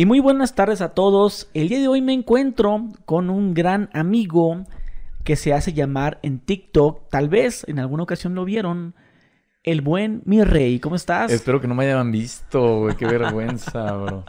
Y muy buenas tardes a todos. El día de hoy me encuentro con un gran amigo que se hace llamar en TikTok. Tal vez en alguna ocasión lo vieron. El buen mi rey. ¿Cómo estás? Espero que no me hayan visto, güey. Qué vergüenza, bro.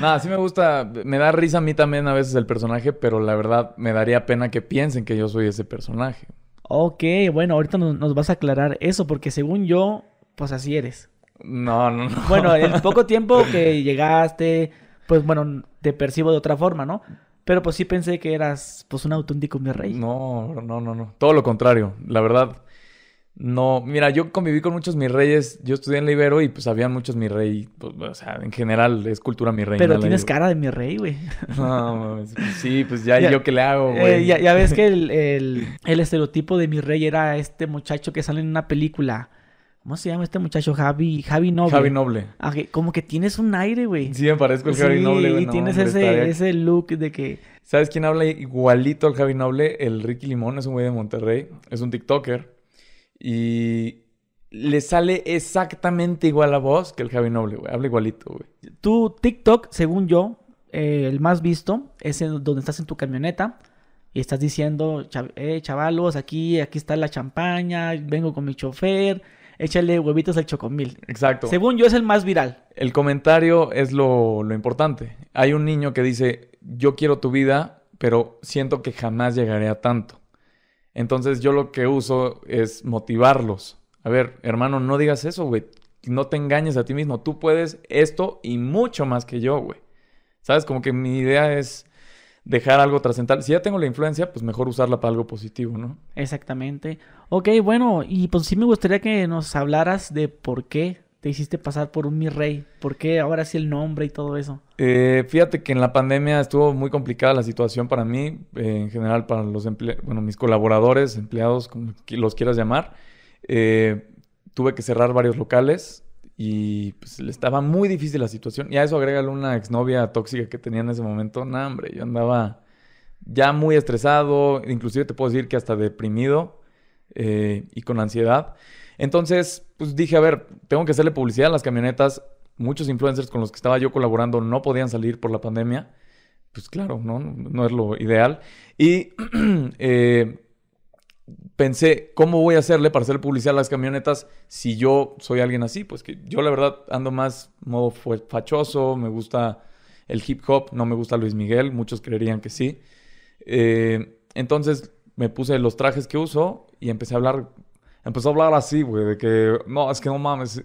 Nada, sí me gusta. Me da risa a mí también a veces el personaje, pero la verdad me daría pena que piensen que yo soy ese personaje. Ok, bueno, ahorita nos, nos vas a aclarar eso, porque según yo, pues así eres. No, no, no. Bueno, el poco tiempo que llegaste, pues bueno, te percibo de otra forma, ¿no? Pero pues sí pensé que eras pues un auténtico mi rey. No, no, no, no. Todo lo contrario. La verdad, no. Mira, yo conviví con muchos mis reyes. Yo estudié en la Ibero y pues habían muchos mi rey. Pues, o sea, en general es cultura mi rey. Pero tienes cara de mi rey, güey. No, pues, sí, pues ya, yo qué le hago, Eh, güey. ya, ya ves que el, el- el estereotipo de mi rey era este muchacho que sale en una película. ¿Cómo se llama este muchacho? Javi, Javi Noble. Javi Noble. Ah, que- como que tienes un aire, güey. Sí, me parezco el Javi Noble, güey. y No, tienes hombre, ese, ese look de que... ¿Sabes quién habla igualito al Javi Noble? El Ricky Limón, es un güey de Monterrey, es un TikToker. Y le sale exactamente igual la voz que el Javi Noble, güey. Habla igualito, güey. Tu TikTok, según yo, eh, el más visto, es en donde estás en tu camioneta y estás diciendo, "Chav- eh, chavalos, aquí, aquí está la champaña, vengo con mi chofer, échale huevitos al chocomil. Exacto. Según yo es el más viral. El comentario es lo, lo importante. Hay un niño que dice, yo quiero tu vida, pero siento que jamás llegaré a tanto. Entonces yo lo que uso es motivarlos. A ver, hermano, no digas eso, güey. No te engañes a ti mismo. Tú puedes esto y mucho más que yo, güey. ¿Sabes? Como que mi idea es dejar algo trascendental. Si ya tengo la influencia, pues mejor usarla para algo positivo, ¿no? Exactamente. Ok, bueno, y pues sí me gustaría que nos hablaras de por qué te hiciste pasar por un mi rey, por qué ahora sí el nombre y todo eso. Eh, fíjate que en la pandemia estuvo muy complicada la situación para mí, eh, en general para los bueno, mis colaboradores, empleados, como los quieras llamar. Eh, tuve que cerrar varios locales y pues le estaba muy difícil la situación. Y a eso agrégale una exnovia tóxica que tenía en ese momento. No, hombre, yo andaba ya muy estresado, inclusive te puedo decir que hasta deprimido eh, y con ansiedad. Entonces, pues dije, a ver, tengo que hacerle publicidad a las camionetas. Muchos influencers con los que estaba yo colaborando no podían salir por la pandemia. Pues claro, no, no es lo ideal. Y eh, pensé, ¿cómo voy a hacerle para hacer publicidad a las camionetas si yo soy alguien así? Pues que yo la verdad ando más modo fachoso, me gusta el hip hop, no me gusta Luis Miguel, muchos creerían que sí. Eh, entonces me puse los trajes que uso y empecé a hablar, empezó a hablar así, güey, de que, no, es que no mames,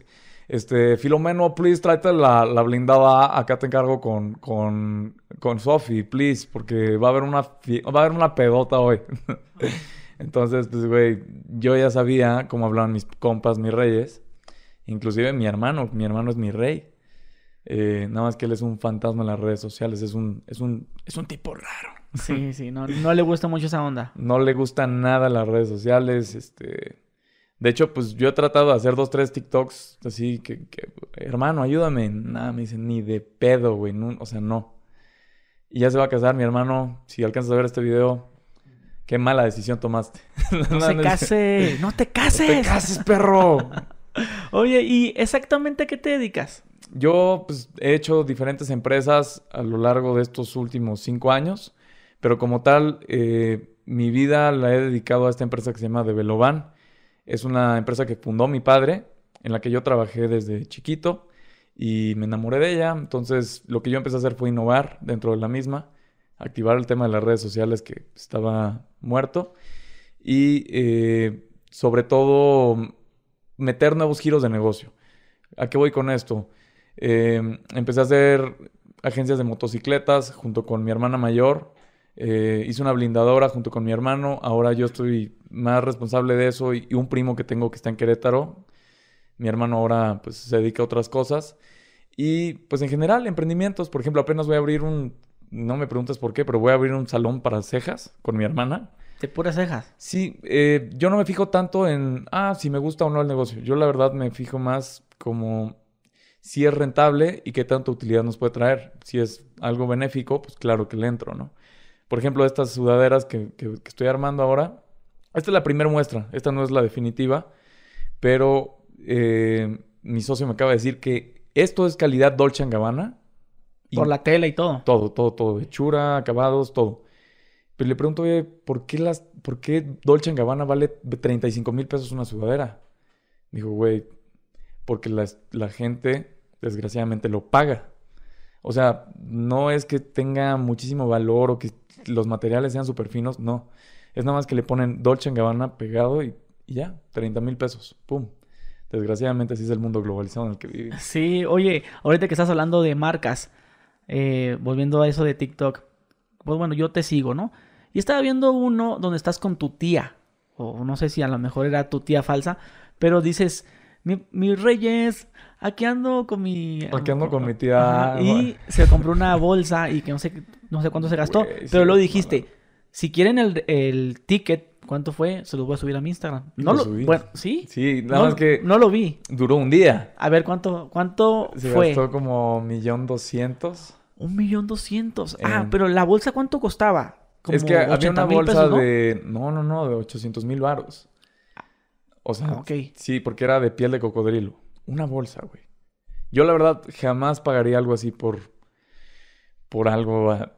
este, Filomeno, please, tráete la, la blindada, acá te encargo con, con, con Sofi, please, porque va a haber una, va a haber una pedota hoy. Entonces, pues, güey, yo ya sabía cómo hablaban mis compas, mis reyes, inclusive mi hermano, mi hermano es mi rey. Eh, nada más que él es un fantasma en las redes sociales, es un, es un, es un tipo raro. Sí, sí, no, no le gusta mucho esa onda. No le gustan nada las redes sociales, este... De hecho, pues yo he tratado de hacer dos, tres TikToks así que, que, hermano, ayúdame. Nada, me dicen, ni de pedo, güey. no- o sea, no. Y ya se va a casar mi hermano. Si alcanzas a ver este video, qué mala decisión tomaste. No se case, no te No cases. te cases, perro. Oye, ¿y exactamente a qué te dedicas? Yo, pues, he hecho diferentes empresas a lo largo de estos últimos cinco años, pero como tal, eh, mi vida la he dedicado a esta empresa que se llama Develoban. Es una empresa que fundó mi padre, en la que yo trabajé desde chiquito y me enamoré de ella. Entonces, lo que yo empecé a hacer fue innovar dentro de la misma, activar el tema de las redes sociales que estaba muerto y, eh, sobre todo, meter nuevos giros de negocio. ¿A qué voy con esto? Eh, empecé a hacer agencias de motocicletas junto con mi hermana mayor. Eh, hice una blindadora junto con mi hermano. Ahora yo estoy más responsable de eso y, y un primo que tengo que está en Querétaro. Mi hermano ahora pues se dedica a otras cosas. Y pues en general, emprendimientos. Por ejemplo, apenas voy a abrir un... No me preguntes por qué, pero voy a abrir un salón para cejas con mi hermana. De puras cejas. Sí, eh, yo no me fijo tanto en, ah, si me gusta o no el negocio. Yo la verdad me fijo más como si es rentable y qué tanta utilidad nos puede traer. Si es algo benéfico, pues claro que le entro, ¿no? Por ejemplo, estas sudaderas que, que- que estoy armando ahora, esta es la primera muestra, esta no es la definitiva, pero eh, mi socio me acaba de decir que esto es calidad Dolce Gabbana. Y Por la tela y todo. Todo, todo, todo. Hechura, acabados, todo. Pero le pregunto, oye, ¿por qué, las, ¿por qué Dolce Gabbana vale 35 mil pesos una sudadera? Dijo, güey, porque la, la gente desgraciadamente lo paga. O sea, no es que tenga muchísimo valor o que los materiales sean súper finos, no. Es nada más que le ponen Dolce Gabbana pegado y, y ya, 30 mil pesos. ¡Pum! Desgraciadamente así es el mundo globalizado en el que vivimos. Sí, oye, ahorita que estás hablando de marcas, eh, volviendo a eso de TikTok, pues bueno, yo te sigo, ¿no? Y estaba viendo uno donde estás con tu tía, o no sé si a lo mejor era tu tía falsa, pero dices, mi, mi Reyes, aquí ando con mi... Aquí ando con mi tía. Ajá, y se compró una bolsa y que no sé, no sé cuánto se gastó, sí, pero luego no, dijiste, si quieren el, el ticket, ¿cuánto fue? Se los voy a subir a mi Instagram. No Lo lo, subí. bueno, ¿sí? Sí, nada no, más que No lo vi. duró un día. A ver, ¿cuánto, cuánto Se fue? gastó como millón doscientos. Un millón doscientos. Ah, En- pero la bolsa ¿cuánto costaba? Como Es que había 80 una bolsa pesos, ¿no? de... No, no, no, de 800 mil varos. O sea, Ah, sí, porque era de piel de cocodrilo. Una bolsa, güey. Yo la verdad jamás pagaría algo así por... Por algo... ah,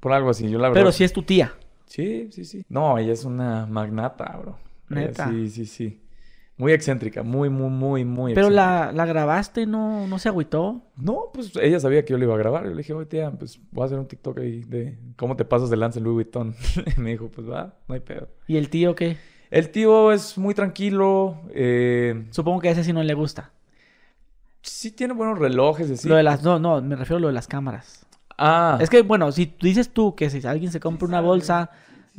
Por algo así. Yo la verdad... Pero si es tu tía. Sí, sí, sí. No, ella es una magnata, bro. Ella Neta. sí, sí, sí. Muy excéntrica. Muy, muy, muy, muy Pero excéntrica. la, la grabaste, ¿no, no se agüitó. No, pues ella sabía que yo le iba a grabar. Yo le dije, oye, tía, pues voy a hacer un TikTok ahí de cómo te pasas de lanza en Louis Vuitton. y me dijo, pues va, no hay pedo. ¿Y el tío qué? El tío es muy tranquilo. eh, Supongo que a ese sí no le gusta. sí tiene buenos relojes, así. Lo de las... No, no, me refiero a lo de las cámaras. Ah, Es que, bueno, si dices tú que si alguien se compra una bolsa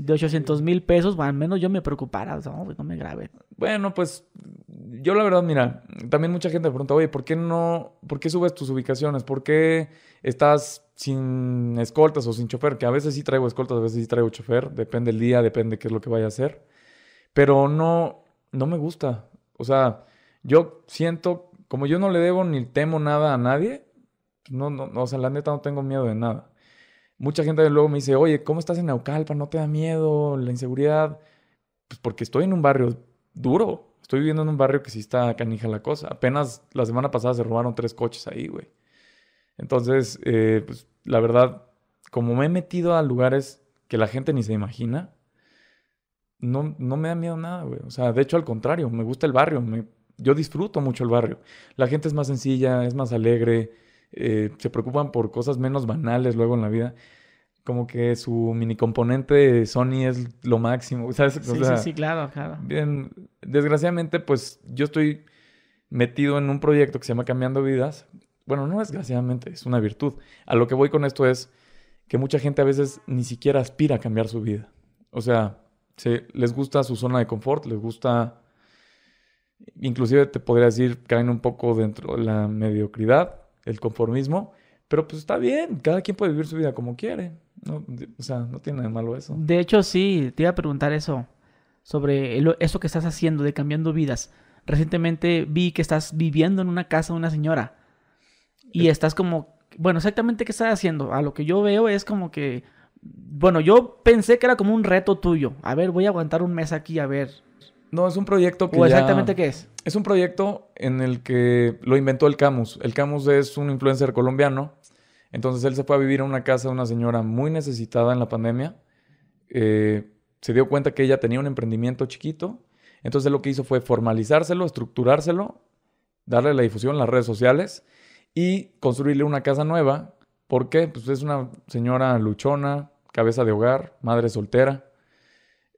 de 800 mil pesos, bueno, al menos yo me preocupara. O sea, no, me grabe. bueno, pues yo la verdad, mira, también mucha gente me pregunta, oye, ¿por qué no, por qué subes tus ubicaciones? ¿Por qué estás sin escoltas o sin chofer? Que a veces sí traigo escoltas, a veces sí traigo chofer. Depende el día, depende qué es lo que vaya a hacer. Pero no, no me gusta. O sea, yo siento, como yo no le debo ni temo nada a nadie, no, no, no, o sea, la neta no tengo miedo de nada. Mucha gente luego me dice, oye, ¿cómo estás en Naucalpan? ¿No te da miedo la inseguridad? Pues porque estoy en un barrio duro. Estoy viviendo en un barrio que sí está canija la cosa. Apenas la semana pasada se robaron tres coches ahí, güey. Entonces, eh, pues la verdad, como me he metido a lugares que la gente ni se imagina, no, no me da miedo nada, güey. O sea, de hecho, al contrario, me gusta el barrio. yo disfruto mucho el barrio. La gente es más sencilla, es más alegre, eh, se preocupan por cosas menos banales luego en la vida. Como que su mini componente Sony es lo máximo, ¿sabes? O Sí, sea, sí, sí, claro, claro. Bien, desgraciadamente, pues yo estoy metido en un proyecto que se llama Cambiando Vidas. Bueno, no desgraciadamente, es una virtud. A lo que voy con esto es que mucha gente a veces ni siquiera aspira a cambiar su vida. O sea, se, les gusta su zona de confort, les gusta, inclusive te podría decir, caen un poco dentro de la mediocridad, el conformismo, pero pues está bien, cada quien puede vivir su vida como quiere. ¿no? O sea, no tiene nada de malo eso. De hecho, sí, te iba a preguntar eso. Sobre el- eso que estás haciendo de cambiando vidas. Recientemente vi que estás viviendo en una casa de una señora. Y Eh. estás como. Bueno, exactamente qué estás haciendo. A lo que yo veo es como que. Bueno, yo pensé que era como un reto tuyo. A ver, voy a aguantar un mes aquí a ver. No, es un proyecto que O ya- exactamente qué es. Es un proyecto en el que lo inventó el Camus. El Camus es un influencer colombiano. Entonces él se fue a vivir a una casa de una señora muy necesitada en la pandemia. Eh, se dio cuenta que ella tenía un emprendimiento chiquito. Entonces lo que hizo fue formalizárselo, estructurárselo, darle la difusión en las redes sociales y construirle una casa nueva. ¿Por qué? Pues es una señora luchona, cabeza de hogar, madre soltera.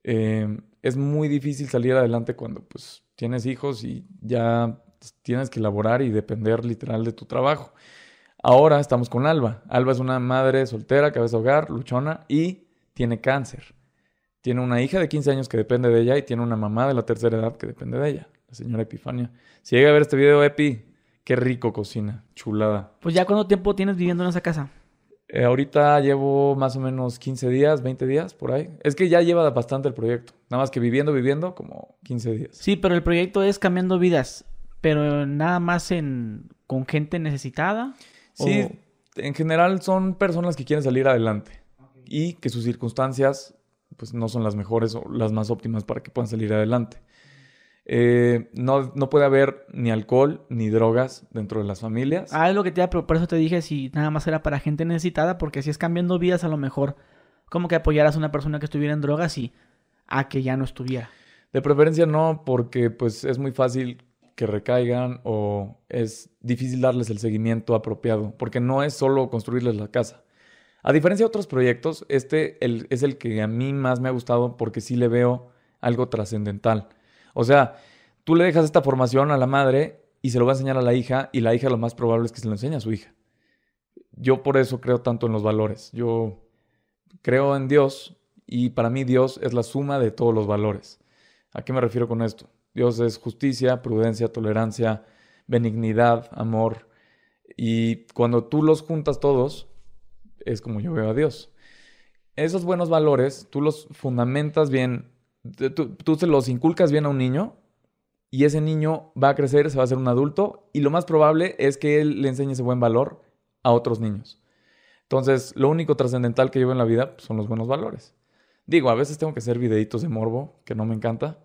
Eh, es muy difícil salir adelante cuando pues tienes hijos y ya tienes que laborar y depender literal de tu trabajo. Ahora estamos con Alba. Alba es una madre soltera, cabeza de hogar, luchona y tiene cáncer. Tiene una hija de 15 años que depende de ella y tiene una mamá de la tercera edad que depende de ella, la señora Epifania. Si llega a ver este video, Epi, qué rico cocina, chulada. Pues ya cuánto tiempo tienes viviendo en esa casa. Eh, ahorita llevo más o menos 15 días, 20 días por ahí. Es que ya lleva bastante el proyecto. Nada más que viviendo, viviendo, como 15 días. Sí, pero el proyecto es cambiando vidas. Pero nada más en con gente necesitada. Sí, o- en general son personas que quieren salir adelante y que sus circunstancias pues no son las mejores o las más óptimas para que puedan salir adelante. Eh, no, no puede haber ni alcohol ni drogas dentro de las familias. Ah, es lo que te pero por eso te dije si nada más era para gente necesitada, porque si es cambiando vidas, a lo mejor como que apoyaras a una persona que estuviera en drogas y a que ya no estuviera. De preferencia no, porque pues es muy fácil que recaigan o es difícil darles el seguimiento apropiado, porque no es solo construirles la casa. A diferencia de otros proyectos, este es el que a mí más me ha gustado porque sí le veo algo trascendental. O sea, tú le dejas esta formación a la madre y se lo va a enseñar a la hija y la hija lo más probable es que se lo enseñe a su hija. Yo por eso creo tanto en los valores. Yo creo en Dios y para mí Dios es la suma de todos los valores. ¿A qué me refiero con esto? Dios es justicia, prudencia, tolerancia, benignidad, amor. Y cuando tú los juntas todos, es como yo veo a Dios. Esos buenos valores, tú los fundamentas bien, tú, tú- se los inculcas bien a un niño y ese niño va a crecer, se va a hacer un adulto y lo más probable es que él le enseñe ese buen valor a otros niños. Entonces, lo único trascendental que llevo en la vida pues, son los buenos valores. Digo, a veces tengo que hacer videitos de morbo, que no me encanta,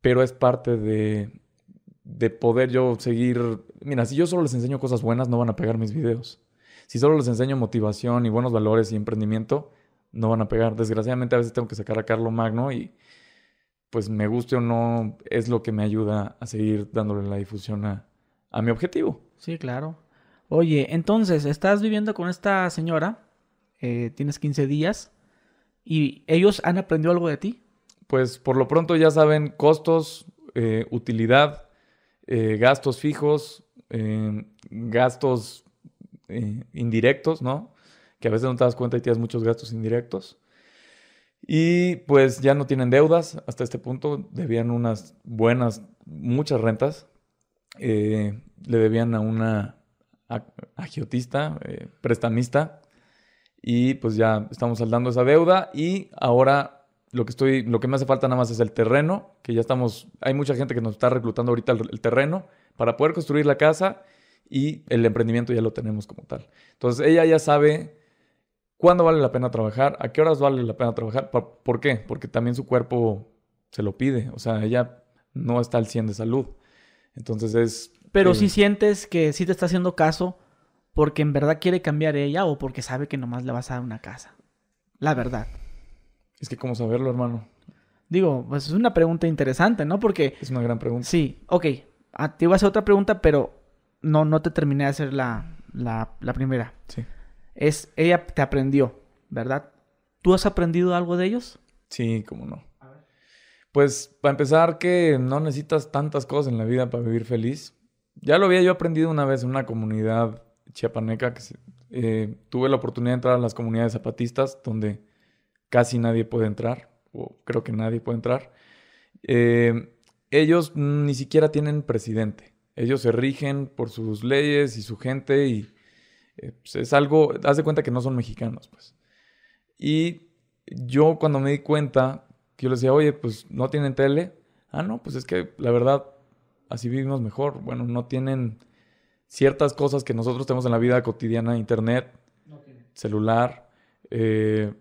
pero es parte de, de poder yo seguir... Mira, si yo solo les enseño cosas buenas, no van a pegar mis videos. Si solo les enseño motivación y buenos valores y emprendimiento, no van a pegar. Desgraciadamente a veces tengo que sacar a Carlo Magno y pues me guste o no, es lo que me ayuda a seguir dándole la difusión a, a mi objetivo. Sí, claro. Oye, entonces, estás viviendo con esta señora, eh, tienes 15 días, y ellos han aprendido algo de ti. Pues por lo pronto ya saben costos, eh, utilidad, eh, gastos fijos, eh, gastos indirectos, ¿no? Que a veces no te das cuenta y tienes muchos gastos indirectos. Y pues ya no tienen deudas hasta este punto. Debían unas buenas, muchas rentas. Le debían a una agiotista, prestamista. Y pues ya estamos saldando esa deuda. Y ahora lo que estoy, lo que me hace falta nada más es el terreno, que ya estamos, hay mucha gente que nos está reclutando ahorita el, el terreno para poder construir la casa y el emprendimiento ya lo tenemos como tal. Entonces ella ya sabe cuándo vale la pena trabajar, a qué horas vale la pena trabajar, ¿por, por qué? Porque también su cuerpo se lo pide, o sea, ella no está al 100 de salud. Entonces es... Pero eh, si sientes que sí te está haciendo caso porque en verdad quiere cambiar ella o porque sabe que nomás le vas a dar una casa. La verdad. Es que cómo saberlo, hermano. Digo, pues es una pregunta interesante, ¿no? Porque Es una gran pregunta. sí, ok, ah, te iba a hacer otra pregunta, pero no, no te terminé de hacer la, la, la primera. Sí. Es, ella te aprendió, ¿verdad? ¿Tú has aprendido algo de ellos? Sí, cómo no. Pues para empezar que no necesitas tantas cosas en la vida para vivir feliz. Ya lo había yo aprendido una vez en una comunidad chiapaneca que eh, tuve la oportunidad de entrar a las comunidades zapatistas donde casi nadie puede entrar, o creo que nadie puede entrar. Eh, ellos ni siquiera tienen presidente. Ellos se rigen por sus leyes y su gente y eh, pues, es algo, haz cuenta que no son mexicanos, pues. Y yo cuando me di cuenta, que yo les decía, oye, pues no tienen tele. Ah, no, pues es que la verdad, así vivimos mejor. Bueno, no tienen ciertas cosas que nosotros tenemos en la vida cotidiana, internet, celular, eh,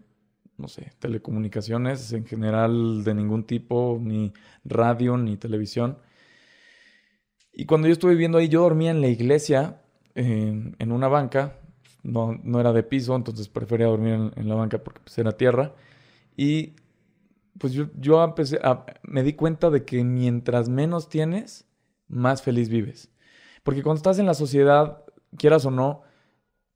no sé, telecomunicaciones en general de ningún tipo, ni radio, ni televisión. Y cuando yo estuve viviendo ahí, yo dormía en la iglesia, en, en una banca, no, no era de piso, entonces prefería dormir en, en la banca porque pues, era tierra. Y pues yo, yo empecé a- me di cuenta de que mientras menos tienes, más feliz vives. Porque cuando estás en la sociedad, quieras o no,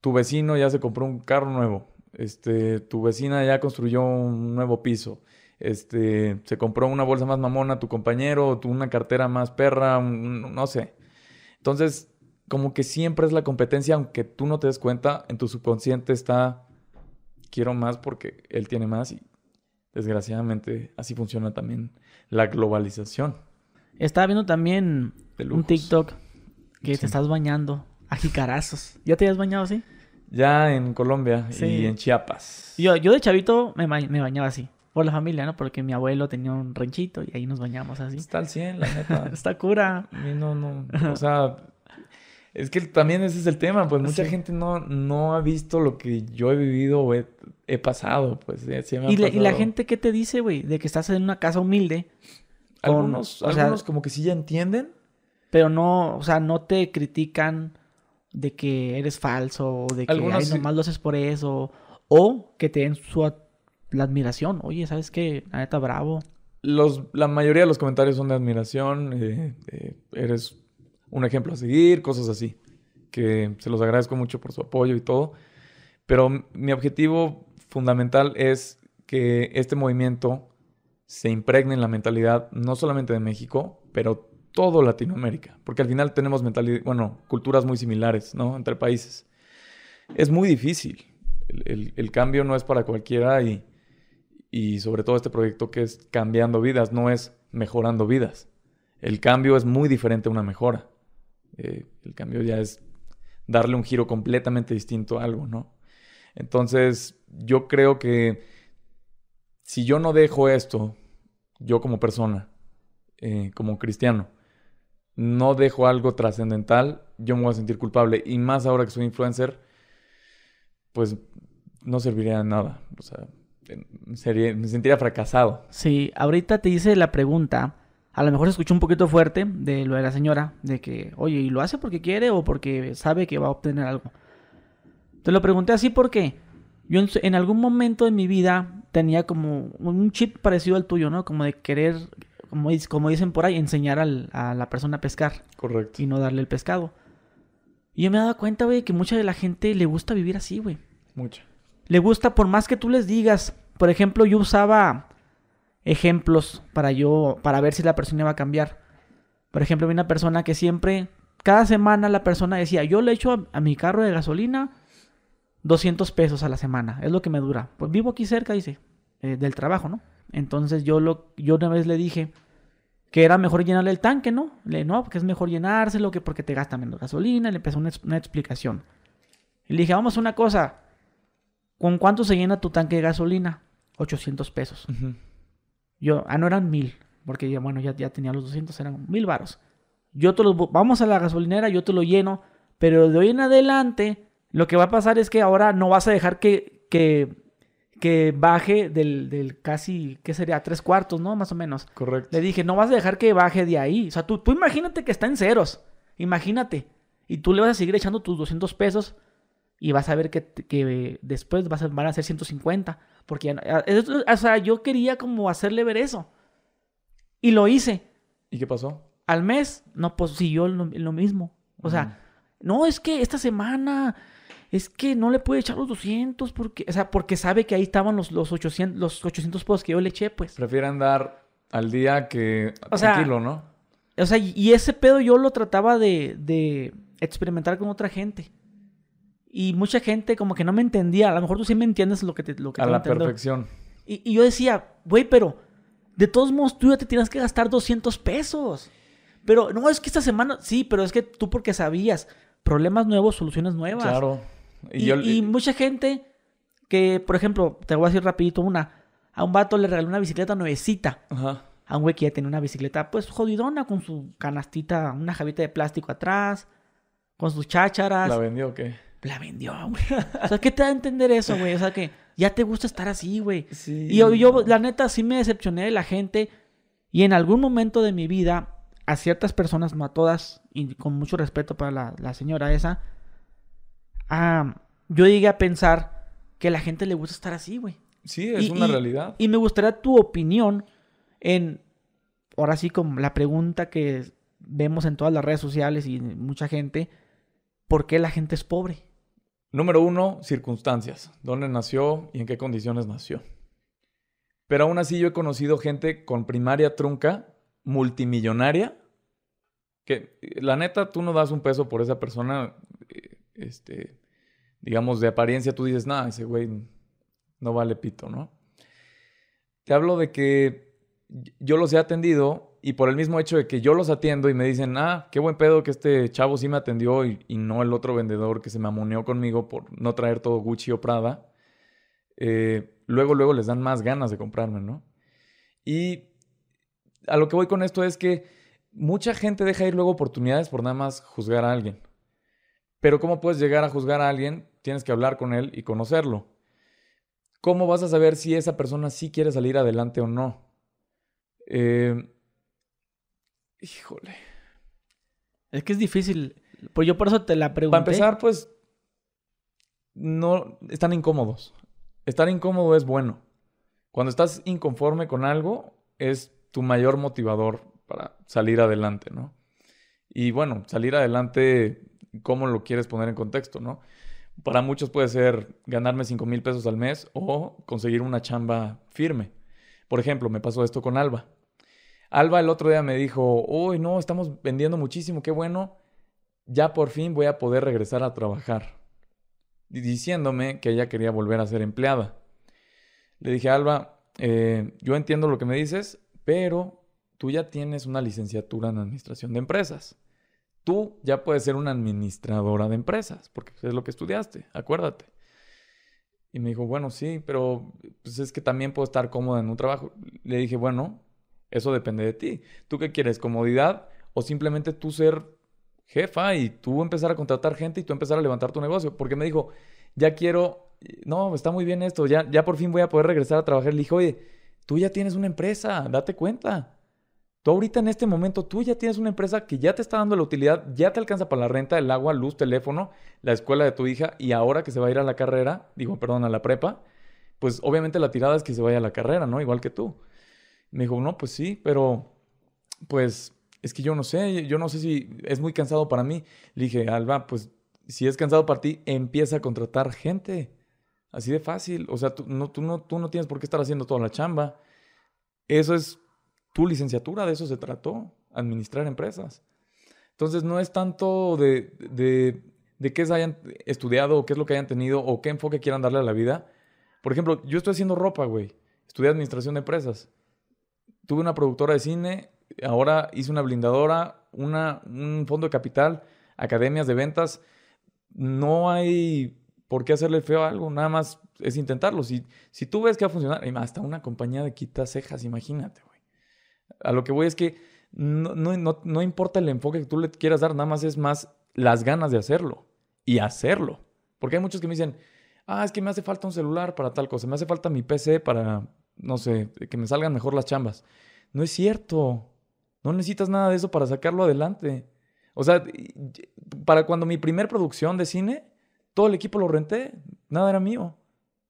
tu vecino ya se compró un carro nuevo, este, tu vecina ya construyó un nuevo piso, este, se compró una bolsa más mamona, tu compañero, tu, una cartera más perra, un- no sé. Entonces, como que siempre es la competencia, aunque tú no te des cuenta, en tu subconsciente está, quiero más porque él tiene más y desgraciadamente así funciona también la globalización. Estaba viendo también un. TikTok que Sí. te estás bañando a jicarazos. ¿Ya te habías bañado así? Ya en Colombia Sí. y en Chiapas. Yo, yo de chavito me, ba- me bañaba así. Por la familia, ¿no? Porque mi abuelo tenía un ranchito y ahí nos bañamos así. Está al 100, la neta. Está cura. A mí no, no. O sea, es que también ese es el tema. Pues mucha Sí. gente no, no ha visto lo que yo he vivido o he, he pasado. Pues eh, sí me ha ¿Y la, y la pasado. gente qué te dice, güey? De que estás en una casa humilde. con- algunos, o sea, algunos como que sí ya entienden. Pero no, o sea, no te critican de que eres falso o de que ay, sí. nomás lo haces por eso o que te den su la admiración. Oye, ¿sabes qué? La neta, bravo. Los, la mayoría de los comentarios son de admiración, eh, eh, eres un ejemplo a seguir, cosas así. Que se los agradezco mucho por su apoyo y todo. Pero mi objetivo fundamental es que este movimiento se impregne en la mentalidad no solamente de México, pero todo Latinoamérica. Porque al final tenemos mentalidad, bueno, culturas muy similares, ¿no? Entre países. Es muy difícil. El, cambio no es para cualquiera y, y sobre todo este proyecto que es cambiando vidas, no es mejorando vidas. El cambio es muy diferente a una mejora. Eh, el cambio ya es darle un giro completamente distinto a algo, ¿no? Entonces, yo creo que si yo no dejo esto, yo como persona, eh, como cristiano, no dejo algo trascendental, yo me voy a sentir culpable. Y más ahora que soy influencer, pues no serviría de nada. O sea, me sentiría fracasado. Sí, ahorita te hice la pregunta. A lo mejor se escuchó un poquito fuerte de lo de la señora, de que, oye, ¿y lo hace porque quiere o porque sabe que va a obtener algo? Te lo pregunté así porque yo en algún momento de mi vida tenía como un chip parecido al tuyo, ¿no? Como de querer, como, dic- como dicen por ahí, enseñar al- a la persona a pescar Correcto. y no darle el pescado. Y yo me he dado cuenta, güey, que mucha de la gente le gusta vivir así, güey Mucho. le gusta por más que tú les digas. Por ejemplo, yo usaba ejemplos para yo para ver si la persona iba a cambiar. Por ejemplo, vi una persona que siempre cada semana la persona decía, "Yo le echo a, a mi carro de gasolina 200 pesos a la semana, es lo que me dura." Pues vivo aquí cerca, dice, eh, del trabajo, ¿no? Entonces yo lo yo una vez le dije que era mejor llenarle el tanque, ¿no? Le no, porque es mejor llenárselo que porque te gasta menos gasolina, le empezó una, una explicación. Y le dije, "Vamos a una cosa, ¿Con cuánto se llena tu tanque de gasolina? 800 pesos. Yo, ah, no eran mil, porque ya, bueno, ya, ya tenía los 200, eran mil varos. Yo te los, vamos a la gasolinera, yo te lo lleno, pero de hoy en adelante, lo que va a pasar es que ahora no vas a dejar que, que, que baje del, del casi, ¿qué sería? Tres cuartos, ¿no? Más o menos. Correcto. Le dije, no vas a dejar que baje de ahí. O sea, tú, tú imagínate que está en ceros. Imagínate. Y tú le vas a seguir echando tus 200 pesos y vas a ver que, que después vas a, van a ser 150. Porque ya no- o sea, yo quería como hacerle ver eso. Y lo hice. ¿Y qué pasó? Al mes, no, pues siguió lo, lo mismo. O sea, no, es que esta semana, es que no le puede echar los 200 porque, o sea, porque sabe que ahí estaban los, los 800, los 800 pesos que yo le eché, pues. Prefiere andar al día que O sea, tranquilo, ¿no? O sea, y ese pedo yo lo trataba de, de experimentar con otra gente. Y mucha gente como que no me entendía. A lo mejor tú sí me entiendes lo que te lo que A te la entiendo. perfección. Y, y yo decía, güey, pero de todos modos tú ya te tienes que gastar 200 pesos. Pero no, es que esta semana, sí, pero es que tú porque sabías, problemas nuevos, soluciones nuevas. Claro. Y, yo- y mucha gente que, por ejemplo, te voy a decir rapidito una, a un vato le regaló una bicicleta nuevecita. Ajá. A un güey que ya tenía una bicicleta, pues jodidona, con su canastita, una javita de plástico atrás, con sus chácharas. ¿La La, vendió o qué? vendió, güey. O sea, ¿qué te da a entender eso, güey? O sea, que ya te gusta estar así, güey. Sí. Y yo, yo, la neta, sí me decepcioné de la gente. Y en algún momento de mi vida, a ciertas personas, no a todas, y con mucho respeto para la, la señora esa, ah, yo llegué a pensar que a la gente le gusta estar así, güey. Sí, es Y- una y- realidad. Y me gustaría tu opinión en, ahora sí, como la pregunta que vemos en todas las redes sociales y mucha gente, ¿por qué la gente es pobre? Número uno, circunstancias. ¿Dónde nació y en qué condiciones nació? Pero aún así yo he conocido gente con primaria trunca, multimillonaria, que eh, la neta tú no das un peso por esa persona, eh, este, digamos, de apariencia tú dices, nah, ese güey no vale pito, ¿no? Te hablo de que yo los he atendido y por el mismo hecho de que yo los atiendo y me dicen, ah, qué buen pedo que este chavo sí me atendió y, y no el otro vendedor que se me amoneó conmigo por no traer todo Gucci o Prada, eh, luego, luego les dan más ganas de comprarme, ¿no? Y a lo que voy con esto es que mucha gente deja ir luego oportunidades por nada más juzgar a alguien. Pero ¿cómo puedes llegar a juzgar a alguien? Tienes que hablar con él y conocerlo. ¿Cómo vas a saber si esa persona sí quiere salir adelante o no? Eh, Híjole. Es que es difícil. Pues yo por eso te la pregunté. Para empezar, pues, no están incómodos. Estar incómodo es bueno. Cuando estás inconforme con algo, es tu mayor motivador para salir adelante, ¿no? Y bueno, salir adelante, ¿cómo lo quieres poner en contexto, no? Para muchos puede ser ganarme 5 mil pesos al mes o conseguir una chamba firme. Por ejemplo, me pasó esto con Alba. Alba el otro día me dijo, uy, no, estamos vendiendo muchísimo, qué bueno, ya por fin voy a poder regresar a trabajar. Diciéndome que ella quería volver a ser empleada. Le dije, Alba, eh, yo entiendo lo que me dices, pero tú ya tienes una licenciatura en administración de empresas. Tú ya puedes ser una administradora de empresas, porque es lo que estudiaste, acuérdate. Y me dijo, bueno, sí, pero pues es que también puedo estar cómoda en un trabajo. Le dije, bueno, eso depende de ti. ¿Tú qué quieres? ¿Comodidad o simplemente tú ser jefa y tú empezar a contratar gente y tú empezar a levantar tu negocio? Porque me dijo, ya quiero, no, está muy bien esto, ya, ya por fin voy a poder regresar a trabajar. Le dije, oye, tú ya tienes una empresa, date cuenta. Tú ahorita en este momento, tú ya tienes una empresa que ya te está dando la utilidad, ya te alcanza para la renta, el agua, luz, teléfono, la escuela de tu hija y ahora que se va a ir a la carrera, digo, perdón, a la prepa, pues obviamente la tirada es que se vaya a la carrera, ¿no? Igual que tú. Me dijo, no, pues sí, pero pues es que yo no sé, yo no sé si es muy cansado para mí. Le dije, Alba, pues si es cansado para ti, empieza a contratar gente. Así de fácil. O sea, tú no, tú no, tú no tienes por qué estar haciendo toda la chamba. Eso es tu licenciatura, de eso se trató, administrar empresas. Entonces no es tanto de, de, qué hayan estudiado o qué es lo que hayan tenido o qué enfoque quieran darle a la vida. Por ejemplo, yo estoy haciendo ropa, güey. Estudié administración de empresas tuve una productora de cine, ahora hice una blindadora, una, un fondo de capital, academias de ventas. No hay por qué hacerle feo a algo, nada más es intentarlo. Si, si tú ves que va a funcionar, hasta una compañía de quitas cejas, imagínate. A lo que voy es que no, no, no importa el enfoque que tú le quieras dar, nada más es más las ganas de hacerlo y hacerlo. Porque hay muchos que me dicen, ah, es que me hace falta un celular para tal cosa, me hace falta mi PC para, no sé, que me salgan mejor las chambas. No es cierto. No necesitas nada de eso para sacarlo adelante. O sea, para cuando mi primer producción de cine, todo el equipo lo renté, nada era mío.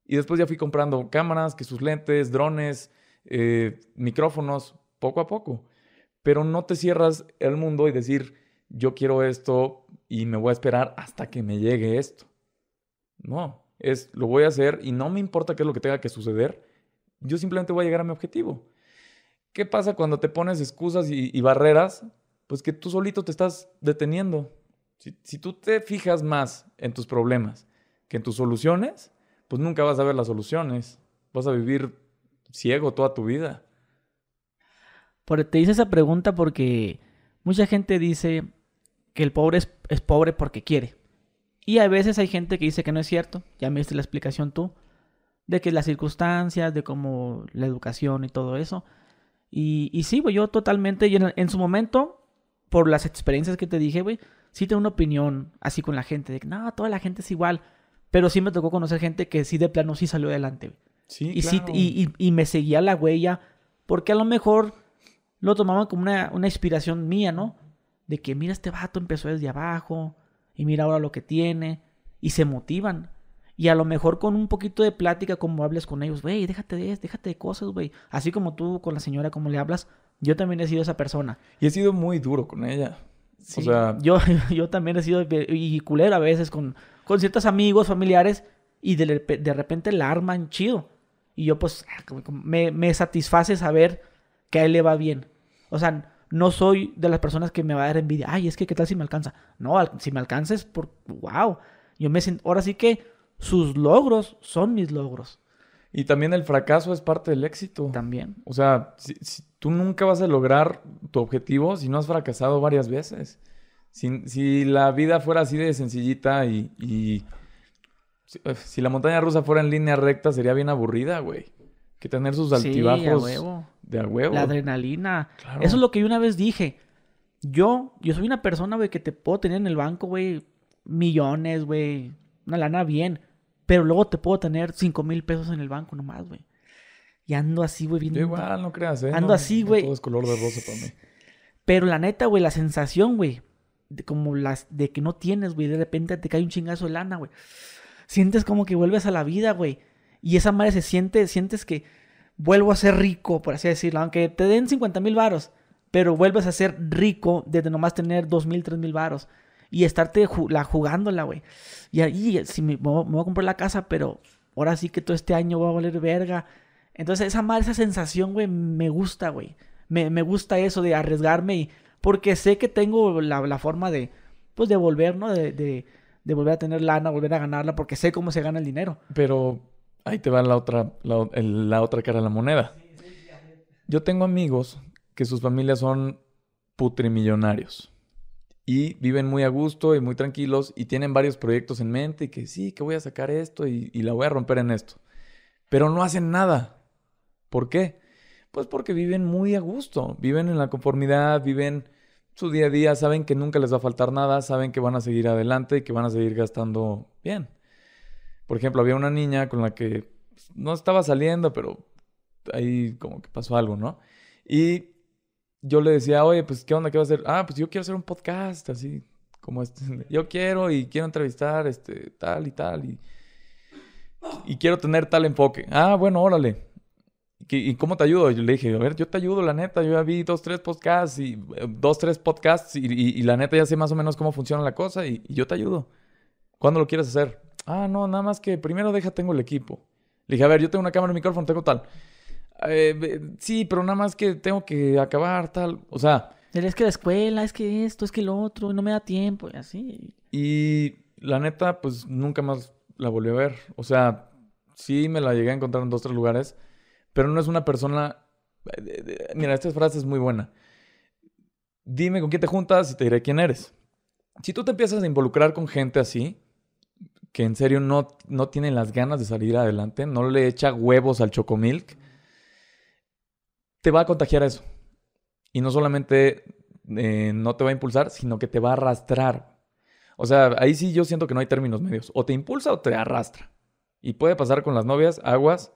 Y después ya fui comprando cámaras, que sus lentes, drones, eh, micrófonos, poco a poco. Pero no te cierras el mundo y decir, yo quiero esto y me voy a esperar hasta que me llegue esto. No, es lo voy a hacer y no me importa qué es lo que tenga que suceder, yo simplemente voy a llegar a mi objetivo. ¿Qué pasa cuando te pones excusas y, barreras? Pues que tú solito te estás deteniendo. Si, tú te fijas más en tus problemas que en tus soluciones, pues nunca vas a ver las soluciones. Vas a vivir ciego toda tu vida. Te hice esa pregunta porque mucha gente dice que el pobre es, es pobre porque quiere. Y a veces hay gente que dice que no es cierto. Ya me diste la explicación tú de que las circunstancias, de cómo la educación y todo eso. Y, y sí, güey, yo totalmente, y en, su momento, por las experiencias que te dije, güey, sí tengo una opinión así con la gente, de que no, toda la gente es igual. Pero sí me tocó conocer gente que sí de plano sí salió adelante, güey. Sí, y, claro. sí, y, y, me seguía la huella, porque a lo mejor lo tomaban como una, una inspiración mía, ¿no? De que mira, este vato empezó desde abajo, y mira ahora lo que tiene, y se motivan. Y a lo mejor con un poquito de plática, como hables con ellos, güey, déjate de déjate de cosas, güey. Así como tú con la señora, como le hablas, yo también he sido esa persona. Y he sido muy duro con ella. o sea... yo, yo también he sido y culero a veces con, con ciertos amigos, familiares, y de, de repente la arman chido. Y yo pues me, me satisface saber que a él le va bien. O sea, no soy de las personas que me va a dar envidia. Ay, es que qué tal si me alcanza. No, si me alcanza es por... ¡Wow! Yo me siento... Ahora sí que sus logros son mis logros. Y también el fracaso es parte del éxito. También. O sea, si, tú nunca vas a lograr tu objetivo si no has fracasado varias veces. Si, si la vida fuera así de sencillita y, y eh, si, la montaña rusa fuera en línea recta sería bien aburrida, güey. Que tener sus altibajos sí. De a huevo. La adrenalina. Eso es lo que yo una vez dije. Yo, yo soy una persona, güey, que te puedo tener en el banco, güey, millones, güey, una lana bien. Pero luego te puedo tener 5 mil pesos en el banco nomás, güey. Y ando así, güey, bien. igual, no creas, ¿eh? Ando así, güey. Todo es color de rosa para mí. Pero la neta, güey, la sensación, güey, como las de que no tienes, güey, de repente te cae un chingazo de lana, güey. Sientes como que vuelves a la vida, güey. Y esa madre se siente, sientes que vuelvo a ser rico, por así decirlo, aunque te den 50 mil varos, pero vuelves a ser rico desde nomás tener 2 mil, 3 mil varos y estarte la jugándola, güey. Y ahí, si me, me, voy a comprar la casa, pero ahora sí que todo este año va a valer verga. Entonces, esa madre, esa sensación, güey, me gusta, güey. Me, me, gusta eso de arriesgarme y porque sé que tengo la, la forma de, pues, de volver, ¿no? De, de, de, volver a tener lana, volver a ganarla, porque sé cómo se gana el dinero. Pero ahí te va la otra, la, la otra cara de la moneda. Yo tengo amigos que sus familias son putrimillonarios y viven muy a gusto y muy tranquilos y tienen varios proyectos en mente y que sí, que voy a sacar esto y, y, la voy a romper en esto. Pero no hacen nada. ¿Por qué? Pues porque viven muy a gusto, viven en la conformidad, viven su día a día, saben que nunca les va a faltar nada, saben que van a seguir adelante y que van a seguir gastando bien. Por ejemplo, había una niña con la que no estaba saliendo, pero ahí como que pasó algo, ¿no? Y yo le decía, oye, pues, ¿qué onda? ¿Qué va a hacer? Ah, pues yo quiero hacer un podcast, así como este. Yo quiero y quiero entrevistar, este, tal y tal, y, y quiero tener tal enfoque. Ah, bueno, órale. ¿Y cómo te ayudo? Yo le dije, a ver, yo te ayudo, la neta. Yo ya vi dos, tres podcasts y eh, dos, tres podcasts y, y, la neta ya sé más o menos cómo funciona la cosa y, y, yo te ayudo. ¿Cuándo lo quieres hacer? Ah, no, nada más que primero deja, tengo el equipo. Le dije, a ver, yo tengo una cámara, un micrófono, tengo tal. Eh, sí, pero nada más que tengo que acabar tal. O sea. Es que la escuela, es que esto, es que lo otro, no me da tiempo y así. Y la neta, pues nunca más la volví a ver. O sea, sí me la llegué a encontrar en dos, tres lugares, pero no es una persona. Eh, mira, esta frase es muy buena. Dime con quién te juntas y te diré quién eres. Si tú te empiezas a involucrar con gente así, que en serio no, no las ganas de salir adelante, no le echa huevos al chocomilk te va a contagiar eso. Y no solamente eh, no te va a impulsar, sino que te va a arrastrar. O sea, ahí sí yo siento que no hay términos medios. O te impulsa o te arrastra. Y puede pasar con las novias, aguas.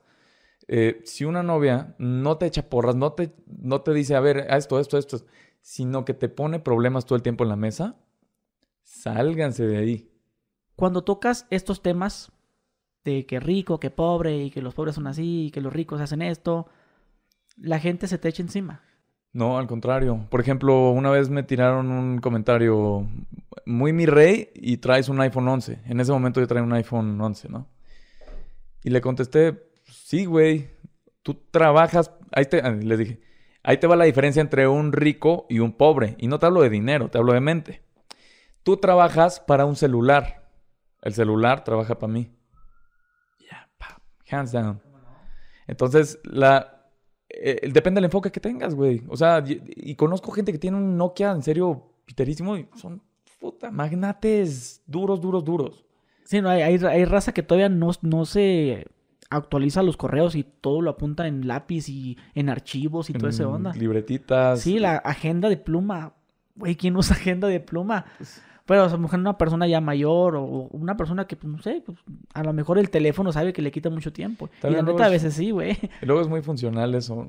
Eh, si una novia no te echa porras, no te, no te dice, a ver, esto, esto, esto, sino que te pone problemas todo el tiempo en la mesa, sálganse de ahí. Cuando tocas estos temas de que rico, que pobre, y que los pobres son así, y que los ricos hacen esto, la gente se te echa encima. No, al contrario. Por ejemplo, una vez me tiraron un comentario muy mi rey y traes un iPhone 11. En ese momento yo traía un iPhone 11, ¿no? Y le contesté, sí, güey, tú trabajas, ahí te, ah, les dije, ahí te va la diferencia entre un rico y un pobre. Y no te hablo de dinero, te hablo de mente. Tú trabajas para un celular. El celular trabaja para mí. Ya, hands down. Entonces, la, eh, depende del enfoque que tengas, güey. O sea, y, conozco gente que tiene un Nokia en serio piterísimo y son puta magnates duros, duros, duros. Sí, no, hay, hay, raza que todavía no, no se actualiza los correos y todo lo apunta en lápiz y en archivos y todo ese onda. Libretitas. Sí, la agenda de pluma. Güey, ¿quién usa agenda de pluma? Pues, pero a lo mejor una persona ya mayor o una persona que, pues, no sé, pues, a lo mejor el teléfono sabe que le quita mucho tiempo. y la neta a veces sí, güey. Y luego es muy funcional eso.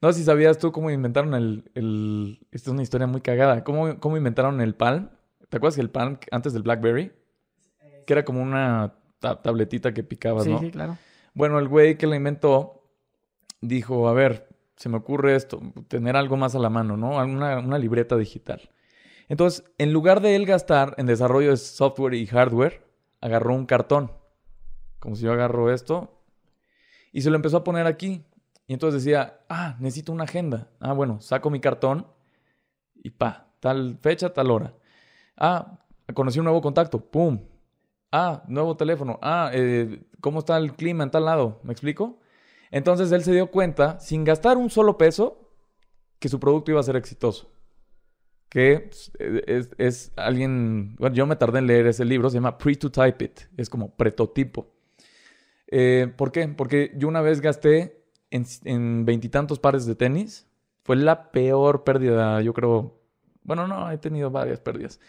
No sé si sabías tú cómo inventaron el... el... Esta es una historia muy cagada. ¿Cómo, ¿Cómo inventaron el Palm? ¿Te acuerdas que el Palm antes del BlackBerry? Que era como una tabletita que picabas, ¿no? Sí, sí, claro. Bueno, el güey que la inventó dijo, a ver, se me ocurre esto, tener algo más a la mano, ¿no? Una, una libreta digital. Entonces, en lugar de él gastar en desarrollo de software y hardware, agarró un cartón. Como si yo agarro esto. Y se lo empezó a poner aquí. Y entonces decía, ah, necesito una agenda. Ah, bueno, saco mi cartón y pa, tal fecha, tal hora. Ah, conocí un nuevo contacto, pum. Ah, nuevo teléfono. Ah, eh, ¿cómo está el clima en tal lado? ¿Me explico? Entonces él se dio cuenta, sin gastar un solo peso, que su producto iba a ser exitoso que es, alguien, bueno, yo me tardé en leer ese libro, se llama Pre to Type It, es como prototipo. Eh, ¿Por qué? Porque yo una vez gasté en veintitantos pares de tenis, fue la peor pérdida, yo creo, bueno, no, he tenido varias pérdidas,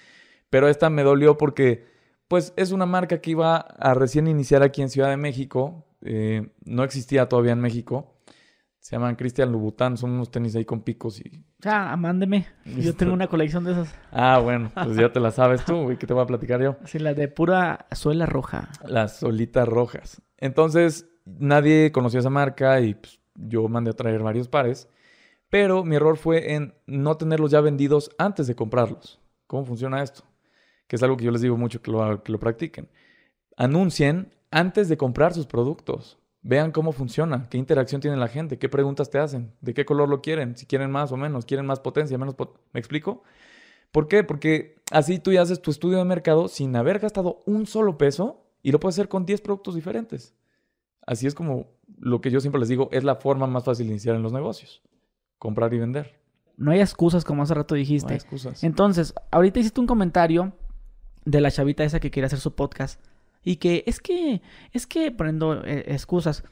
pero esta me dolió porque, pues, es una marca que iba a recién iniciar aquí en Ciudad de México, eh, no existía todavía en México, Se llaman Christian Louboutin, son unos tenis ahí con picos y... Ya, mándeme. Yo tengo una colección de esas. Ah, bueno, pues ya te la sabes tú, güey, ¿qué te voy a platicar yo? Sí, la de pura suela roja. Las solitas rojas. Entonces, nadie conocía esa marca y pues, yo mandé a traer varios pares. Pero mi error fue en no tenerlos ya vendidos antes de comprarlos. ¿Cómo funciona esto? Que es algo que yo les digo mucho que lo, que lo practiquen. Anuncien antes de comprar sus productos. Vean cómo funciona, qué interacción tiene la gente, qué preguntas te hacen, de qué color lo quieren, si quieren más o menos, quieren más potencia, menos potencia. ¿Me explico? ¿Por qué? Porque así tú ya haces tu estudio de mercado sin haber gastado un solo peso y lo puedes hacer con 10 productos diferentes. Así es como lo que yo siempre les digo, es la forma más fácil de iniciar en los negocios. Comprar y vender. No hay excusas, como hace rato dijiste. No hay excusas. Entonces, ahorita hiciste un comentario de la chavita esa que quiere hacer su podcast. Y que es que, es que poniendo eh, excusas.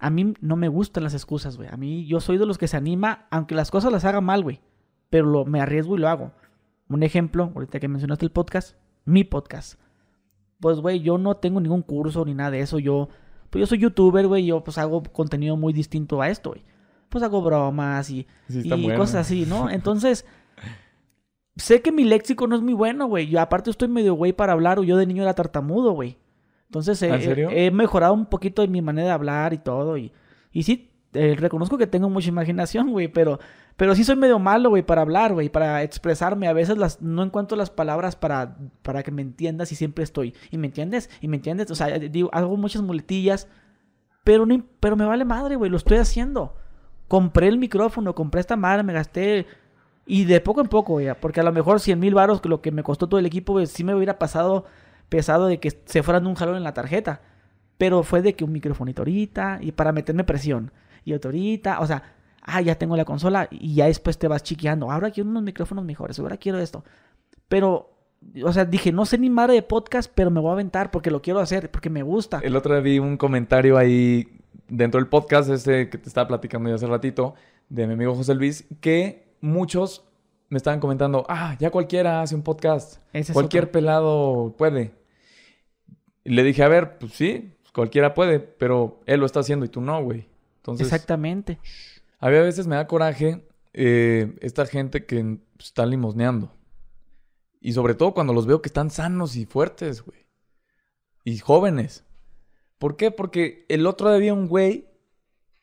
A mí no me gustan las excusas, güey. A mí yo soy de los que se anima, aunque las cosas las haga mal, güey. Pero lo, me arriesgo y lo hago. Un ejemplo, ahorita que mencionaste el podcast, mi podcast. Pues, güey, yo no tengo ningún curso ni nada de eso. Yo, pues yo soy youtuber, güey. Yo pues hago contenido muy distinto a esto, güey. Pues hago bromas y, Sí, y bueno. cosas así, ¿no? Entonces, sé que mi léxico no es muy bueno, güey. Yo aparte estoy medio güey para hablar, o yo de niño era tartamudo, güey. Entonces, eh, ¿Ah, he, mejorado un poquito en mi manera de hablar y todo. Y, y sí, eh, reconozco que tengo mucha imaginación, güey, pero, pero sí soy medio malo, güey, para hablar, güey, para expresarme. A veces las, no encuentro las palabras para, para que me entiendas y siempre estoy. ¿Y me entiendes? ¿Y me entiendes? O sea, eh, digo, hago muchas muletillas, pero, no, pero me vale madre, güey, lo estoy haciendo. Compré el micrófono, compré esta madre, me gasté... Y de poco en poco, güey, porque a lo mejor 100 mil baros, lo que me costó todo el equipo, güey, sí me hubiera pasado pesado de que se fueran un jalón en la tarjeta. Pero fue de que un microfonito ahorita y para meterme presión. Y otro ahorita, o sea, ah, ya tengo la consola y ya después te vas chiqueando. Ahora quiero unos micrófonos mejores, ahora quiero esto. Pero, o sea, dije, no sé ni madre de podcast, pero me voy a aventar porque lo quiero hacer, porque me gusta. El otro día vi un comentario ahí dentro del podcast ese que te estaba platicando ya hace ratito de mi amigo José Luis que muchos me estaban comentando, ah, ya cualquiera hace un podcast, Ese cualquier otro. pelado puede. Y le dije, a ver, pues sí, cualquiera puede, pero él lo está haciendo y tú no, güey. Entonces, Exactamente. a mí a veces me da coraje eh, esta gente que pues, está limosneando. Y sobre todo cuando los veo que están sanos y fuertes, güey. Y jóvenes. ¿Por qué? Porque el otro día había un güey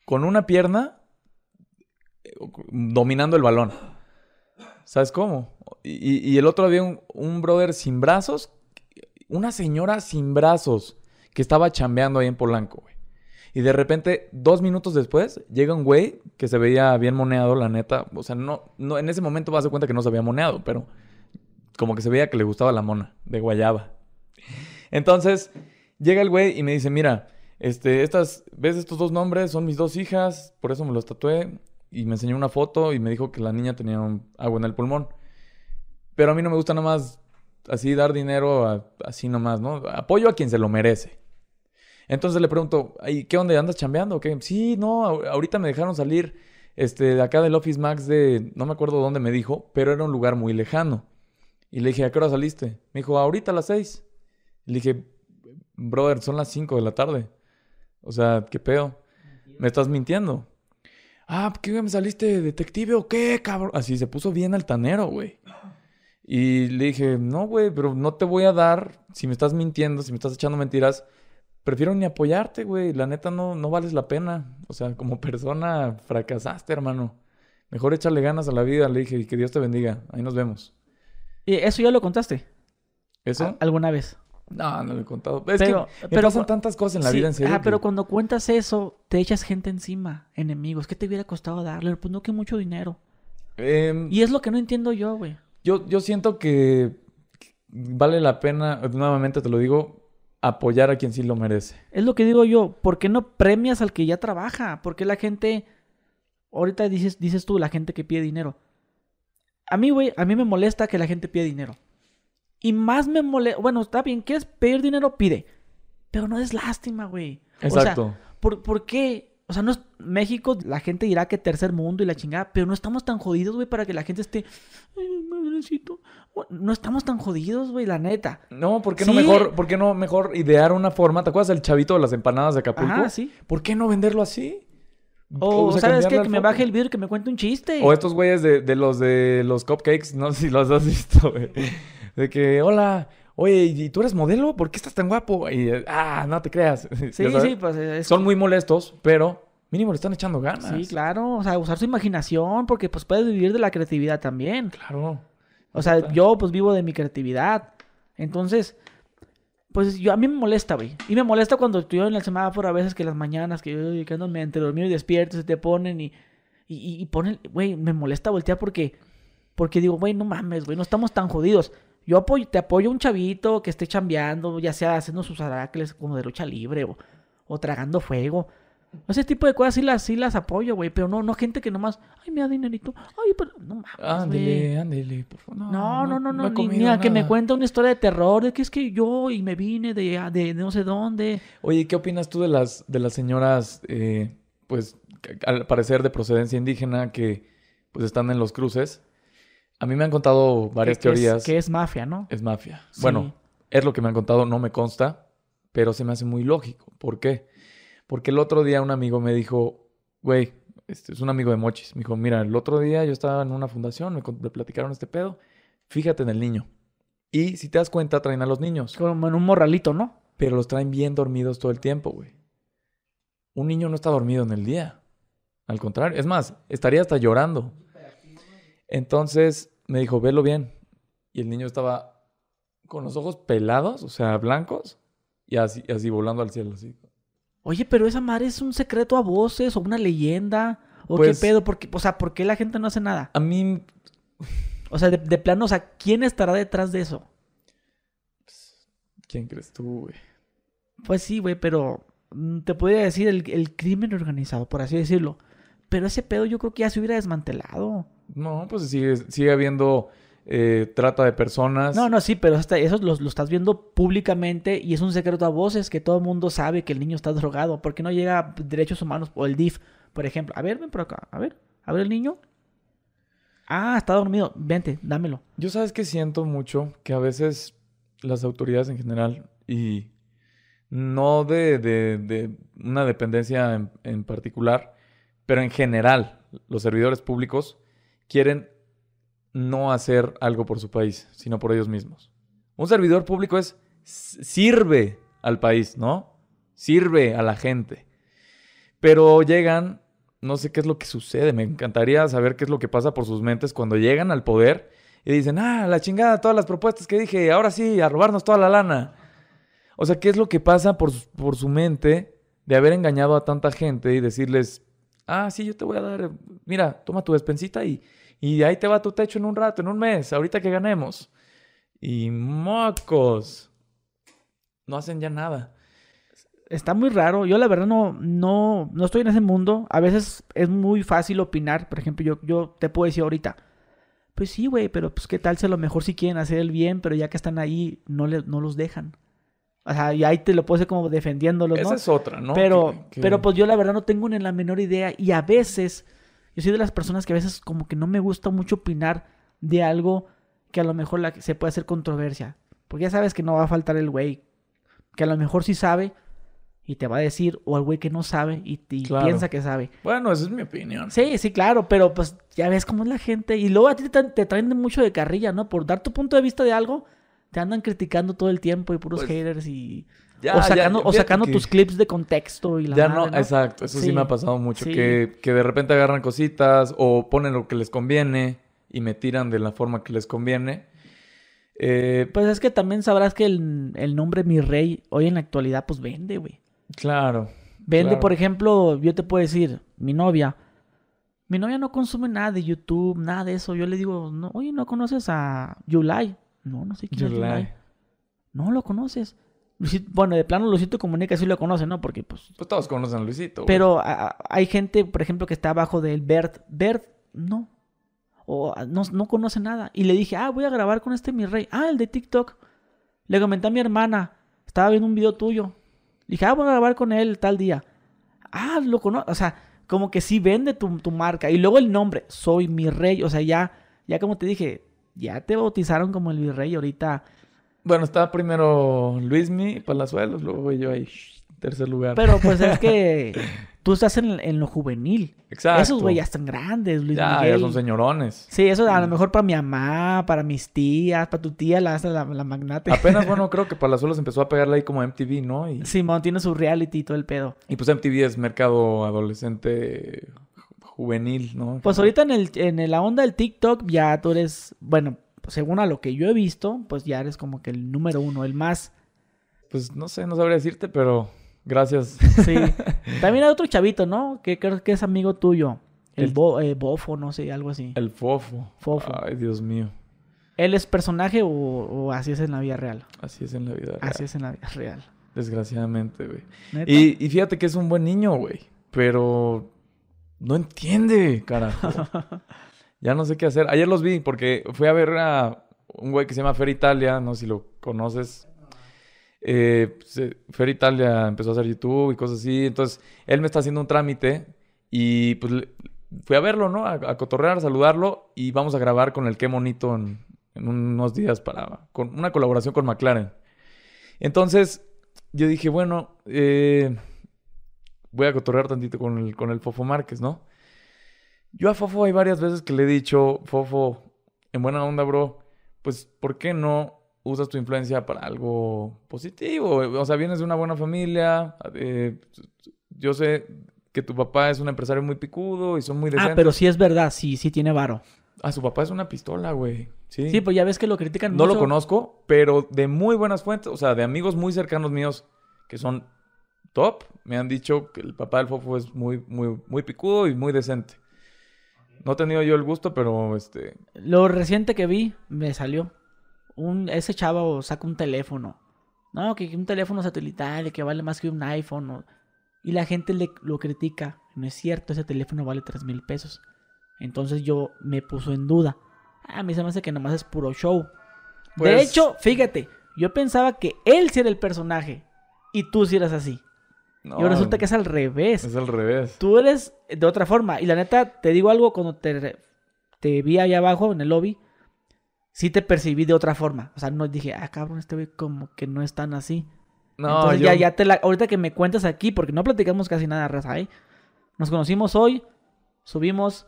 con una pierna eh, dominando el balón. ¿Sabes cómo? Y, y el otro había un, un brother sin brazos, una señora sin brazos que estaba chambeando ahí en Polanco, güey. Y de repente, dos minutos después, llega un güey que se veía bien moneado, la neta. O sea, no, no, en ese momento vas a cuenta que no se había moneado, pero como que se veía que le gustaba la mona de guayaba. Entonces, llega el güey y me dice, mira, este, estas, ¿ves estos dos nombres? Son mis dos hijas, por eso me los tatué. Y me enseñó una foto y me dijo que la niña tenía un agua en el pulmón. Pero a mí no me gusta nada más así dar dinero a- así nomás, ¿no? Apoyo a quien se lo merece. Entonces le pregunto, "Ay, ¿qué onda? ¿Andas chambeando qué? Sí, no, ahor- ahorita me dejaron salir este, de acá del Office Max de, no me acuerdo dónde me dijo, pero era un lugar muy lejano. Y le dije, ¿a qué hora saliste? Me dijo, ahorita a las seis. Y le dije, brother, son las cinco de la tarde. O sea, ¿qué pedo? ¿Me estás mintiendo? Ah, ¿qué me saliste detective o qué, cabrón? Así se puso bien altanero, güey. Y le dije, no, güey, pero no te voy a dar, si me estás mintiendo, si me estás echando mentiras, prefiero ni apoyarte, güey. La neta no, no vales la pena. O sea, como persona fracasaste, hermano. Mejor échale ganas a la vida, le dije, y que Dios te bendiga. Ahí nos vemos. ¿Y eso ya lo contaste? ¿Eso? ¿Al- ¿Alguna vez? No, no lo he contado. Es Pero- que me pero pasan tantas cosas en la Sí, vida, en serio. ajá, pero cuando cuentas eso, te echas gente encima, enemigos. ¿Qué te hubiera costado darle? Pues no que mucho dinero. Em, Y es lo que no entiendo yo, güey. Yo, yo siento que vale la pena, nuevamente te lo digo, apoyar a quien sí lo merece. Es lo que digo yo. ¿Por qué no premias al que ya trabaja? ¿Por qué la gente... Ahorita dices, dices tú, la gente que pide dinero. A mí, güey, a mí me molesta que la gente pide dinero. Y más me molesta... Bueno, está bien, ¿quieres pedir dinero? Pide. Pero no es lástima, güey. O sea, Exacto. ¿Por, por qué? O sea, no es, México, la gente dirá que tercer mundo y la chingada, pero no estamos tan jodidos, güey, para que la gente esté. Ay, madrecito. No estamos tan jodidos, güey, la neta. no, ¿por qué no Sí. mejor, por qué no mejor idear una forma? ¿Te acuerdas del chavito de las empanadas de Acapulco? Sí. ¿Por qué no venderlo así? O, sea, ¿sabes qué? Que me baje el vidrio y que me cuente un chiste. O estos güeyes de, de los de los cupcakes, no sé si los has visto, güey. De que, hola, oye, ¿y tú eres modelo? ¿Por qué estás tan guapo? Y, ah, no te creas. sí, sí, pues es... Son muy molestos, pero mínimo le están echando ganas. Sí, claro. O sea, usar su imaginación porque pues puedes vivir de la creatividad también. Claro. O sea, yo pues vivo de mi creatividad. Entonces, pues yo a mí me molesta, güey. Y me molesta cuando estoy en el semáforo a veces que las mañanas que yo que ando entre dormido y despierto se te ponen y, y- y ponen, güey, me molesta voltear porque, porque digo, güey, no mames, güey, no estamos tan jodidos. Yo apoyo, te apoyo a un chavito que esté chambeando, ya sea haciendo sus aracles como de lucha libre o, o tragando fuego. Ese tipo de cosas sí las, sí las apoyo, güey, pero no, no gente que nomás, ay, me da dinerito, ay, pero no mames. Ándele, ándele, por favor. No, no, no, no, he ni, a que me nada. cuente una historia de terror, de que es que yo y me vine de, de, de no sé dónde. Oye, ¿qué opinas tú de las, de las señoras, eh, pues, al parecer de procedencia indígena que, pues, están en los cruces? A mí me han contado varias que, que es- teorías. que es mafia, ¿no? Es mafia. Sí. Bueno, es lo que me han contado, no me consta, pero se me hace muy lógico. ¿Por qué? Porque el otro día un amigo me dijo, güey, este es un amigo de Mochis, me dijo, mira, el otro día yo estaba en una fundación, me, me platicaron este pedo, fíjate en el niño. Y si te das cuenta, traen a los niños, Como en un morralito, ¿no? pero los traen bien dormidos todo el tiempo, güey. Un niño no está dormido en el día. Al contrario, es más, estaría hasta llorando. Entonces me dijo, velo bien. Y el niño estaba con los ojos pelados, o sea, blancos, y así, así volando al cielo, así. Oye, pero esa madre es un secreto a voces o una leyenda. ¿O Pues- qué pedo? Porque, o sea, ¿por qué la gente no hace nada? A mí, O sea, de, de plano, o sea, ¿quién estará detrás de eso? ¿quién crees tú, güey? Pues sí, güey, pero mm, te podría decir el, el crimen organizado, por así decirlo. Pero ese pedo yo creo que ya se hubiera desmantelado. No, pues sigue, sigue habiendo eh, trata de personas. No, no, sí, pero hasta eso lo, lo estás viendo públicamente y es un secreto a voces que todo el mundo sabe que el niño está drogado. ¿Por qué no llega a Derechos Humanos o el DIF, por ejemplo? A ver, ven por acá, a ver, a ver el niño. Ah, está dormido, vente, dámelo. Yo sabes que siento mucho que a veces las autoridades en general y no de, de- de una dependencia en, en particular, pero en general los servidores públicos quieren no hacer algo por su país, sino por ellos mismos. Un servidor público es sirve al país, ¿no? Sirve a la gente. Pero llegan, no sé qué es lo que sucede, me encantaría saber qué es lo que pasa por sus mentes cuando llegan al poder y dicen, ah, la chingada, todas las propuestas que dije, ahora sí, a robarnos toda la lana. O sea, ¿qué es lo que pasa por, por su mente de haber engañado a tanta gente y decirles, ah, sí, yo te voy a dar, mira, toma tu despensita y, y ahí te va tu techo en un rato, en un mes, ahorita que ganemos. Y mocos, no hacen ya nada. Está muy raro. Yo la verdad no, no, no estoy en ese mundo. A veces es muy fácil opinar. Por ejemplo, yo, yo te puedo decir ahorita. Pues sí, güey, pero pues qué tal si a lo mejor sí quieren hacer el bien, pero ya que están ahí, no, le, no los dejan. O sea, y ahí te lo puedo hacer como defendiéndolos, ¿no? Esa es otra, ¿no? pero, pero pues yo la verdad no tengo ni la menor idea. Y a veces, yo soy de las personas que a veces como que no me gusta mucho opinar de algo que a lo mejor la- se puede hacer controversia. Porque ya sabes que no va a faltar el güey que a lo mejor sí sabe y te va a decir, o el güey que no sabe y, y Claro. piensa que sabe. Bueno, esa es mi opinión. Sí, sí, claro, pero pues ya ves cómo es la gente. Y luego a ti te, te traen mucho de carrilla, ¿no? Por dar tu punto de vista de algo, te andan criticando todo el tiempo y puros Pues, haters y... Ya, o ya, sacando, o fíjate sacando que- tus clips de contexto y la Ya madre, no, exacto, eso sí. Sí. me ha pasado mucho, Sí. que, que de repente agarran cositas o ponen lo que les conviene y me tiran de la forma que les conviene. Eh, Pues es que también sabrás que el, el nombre Mi Rey hoy en la actualidad pues vende, güey. claro, Vende, Claro. por ejemplo, yo te puedo decir, mi novia. Mi novia no consume nada de YouTube, nada de eso. Yo le digo, no, oye, ¿no conoces a Yulai? No, no sé quién es Yulai. No lo conoces. Luisito- bueno, de plano Luisito Comunica sí lo conoce, ¿no? Porque pues... pues todos conocen a Luisito. güey. Pero a- a- hay gente, por ejemplo, que está abajo del Bert. Bert, no. O no, no conoce nada. Y le dije, ah, voy a grabar con este mi rey. Ah, el de TikTok. Le comenté a mi hermana. Estaba viendo un video tuyo. Le dije, ah, voy a grabar con él tal día. Ah, lo conozco. O sea, como que sí vende tu, tu marca. Y luego el nombre, soy mi rey. O sea, ya, ya como te dije, ya te bautizaron como el virrey. Ahorita, Bueno, estaba primero Luismi Palazuelos, luego yo ahí. tercer lugar. Pero pues es que tú estás en, en lo juvenil. Exacto. Esos güey ya están grandes, Luis Ya, Miguel. ya son señorones. Sí, eso a lo mejor para mi mamá, para mis tías, para tu tía, la, la, la magnate. Apenas, bueno, creo que Palazuelos empezó a pegarle ahí como MTV, ¿no? Y, Simón tiene su reality y todo el pedo. y pues MTV es mercado adolescente juvenil, ¿no? Pues ahorita en, el, en la onda del TikTok ya tú eres, bueno, según a lo que yo he visto, pues ya eres como que el número uno, el más... Pues no sé, no sabría decirte, pero gracias. Sí. También hay otro chavito, ¿no? Que creo que es amigo tuyo. El, El- bo- eh, bofo, no sé, algo así. El fofo. Fofo. Ay, Dios mío. ¿Él es personaje o, o así es en la vida real? Así es en la vida. Así real, es en la vida real. Desgraciadamente, güey. Y, y fíjate que es un buen niño, güey. Pero no entiende, carajo. ya no sé qué hacer. Ayer los vi porque fui a ver a un güey que se llama Fer Italia, no sé si lo conoces. Eh, pues, eh, Fer Italia empezó a hacer YouTube y cosas así. Entonces, él me está haciendo un trámite y pues fui a verlo, ¿no? A, a cotorrear, a saludarlo y vamos a grabar con el Qué Monito en, en unos días para con una colaboración con McLaren. Entonces, yo dije, bueno, eh, voy a cotorrear tantito con el, con el Fofo Márquez, ¿no? Yo a Fofo hay varias veces que le he dicho, Fofo, en buena onda, bro, pues, ¿por qué no usas tu influencia para algo positivo? O sea, vienes de una buena familia, eh, yo sé que tu papá es un empresario muy picudo y son muy decentes. Ah, pero sí es verdad, sí, sí tiene varo. Ah, su papá es una pistola, güey. Sí. Sí, pues ya ves que lo critican No lo mucho. conozco, pero de muy buenas fuentes, o sea, de amigos muy cercanos míos que son top, me han dicho que el papá del Fofo es muy, muy, muy picudo y muy decente. No he tenido yo el gusto, pero este. Lo reciente que vi, me salió. Un, ese chavo saca un teléfono. No, que un teléfono satelital que vale más que un iPhone. o- Y la gente le, lo critica. No es cierto, ese teléfono vale 3 mil pesos. Entonces yo me puso en duda. Ah, a mí se me hace que nomás es puro show. de Pues- hecho, fíjate, yo pensaba que él sí era el personaje. Y tú sí eras así. Y ahora resulta que es al revés. Es al revés. Tú eres de otra forma. Y la neta, te digo algo, cuando te, te vi allá abajo en el lobby, sí te percibí de otra forma. O sea, no dije, ah, cabrón, este güey como que no es tan así. No, Entonces yo- ya, ya te la... Ahorita que me cuentas aquí, porque no platicamos casi nada, raza, ¿eh? Nos conocimos hoy, subimos,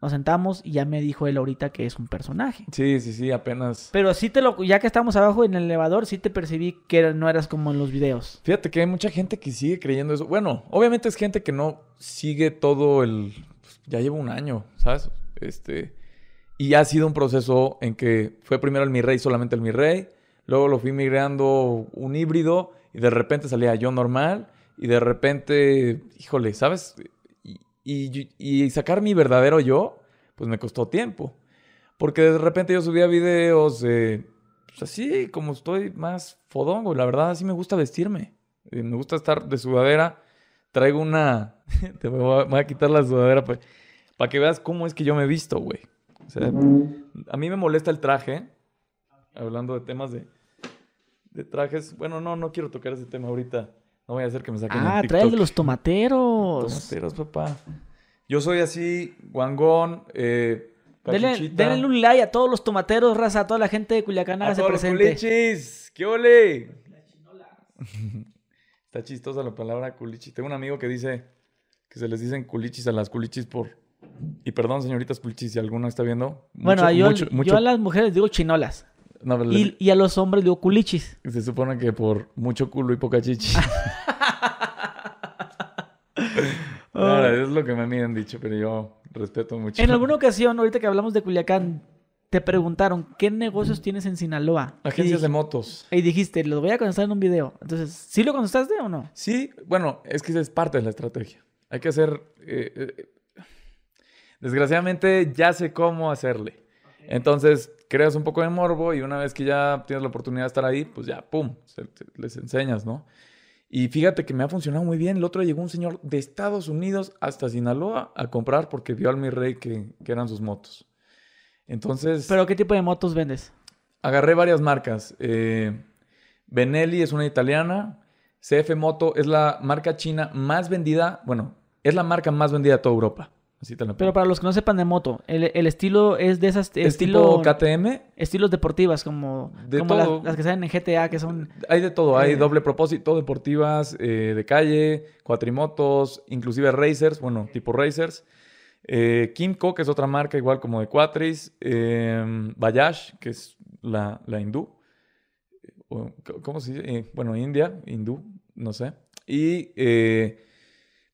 nos sentamos y ya me dijo él ahorita que es un personaje. Sí, sí, sí, apenas. Pero sí te lo... Ya que estamos abajo en el elevador, sí te percibí que no eras como en los videos. Fíjate que hay mucha gente que sigue creyendo eso. Bueno, obviamente es gente que no sigue todo el. pues, ya lleva un año, ¿sabes? Este. Y ha sido un proceso en que fue primero el mi rey, solamente el mi rey. Luego lo fui migrando un híbrido. Y de repente salía yo normal. Y de repente, híjole, ¿sabes? Y, sacar mi verdadero yo, pues me costó tiempo. Porque de repente yo subía videos, eh, pues así como estoy más fodongo. La verdad, así me gusta vestirme. Eh, me gusta estar de sudadera. Traigo una... Te voy a, quitar la sudadera para que veas cómo es que yo me visto, güey. A mí me molesta el traje. Hablando de temas de, de trajes. Bueno, no, no quiero tocar ese tema ahorita. No voy a hacer que me saquen Ah, trae el de los tomateros. Tomateros, papá. Yo soy así, guangón, eh, Denle, un like a todos los tomateros, raza, a toda la gente de Culiacán, A hágase todos los presente. culichis. ¿Qué ole? Está chistosa la palabra culichi. Tengo un amigo que dice que se les dicen culichis a las culichis por... Y perdón, señoritas culichis, si alguna está viendo. Bueno, yo, mucho- yo a las mujeres digo chinolas. No, pero Y, y a los hombres digo culichis. Se supone que por mucho culo y poca chichi. Claro, es lo que me han dicho, pero yo respeto mucho. En alguna ocasión, ahorita que hablamos de Culiacán, te preguntaron, ¿qué negocios tienes en Sinaloa? Agencias y, de motos. y dijiste, lo voy a contestar en un video. Entonces, ¿sí lo contestaste o no? Sí, bueno, es que esa es parte de la estrategia. Hay que hacer... eh, eh, desgraciadamente ya sé cómo hacerle. Entonces, creas un poco de morbo y una vez que ya tienes la oportunidad de estar ahí, pues ya, ¡pum!, se- les enseñas, ¿no? Y fíjate que me ha funcionado muy bien. El otro llegó un señor de Estados Unidos hasta Sinaloa a comprar porque vio al mi rey que, que eran sus motos. Entonces, ¿Pero qué tipo de motos vendes? agarré varias marcas. Eh, Benelli es una italiana. CF Moto es la marca china más vendida. Bueno, es la marca más vendida de toda Europa. Así te la Pero para los que no sepan de moto, el, el estilo es de esas Es estilo, tipo KTM. estilos deportivas como, De como las, todo. las que salen en GTA, que son... Hay de todo, hay Eh. doble propósito, deportivas, eh, de calle, cuatrimotos, inclusive racers, bueno, tipo racers. Eh, Kimco, que es otra marca igual como de cuatris. Eh, Bayash, que es la, la hindú. O, ¿Cómo se dice? Eh, bueno, India, hindú, no sé. Y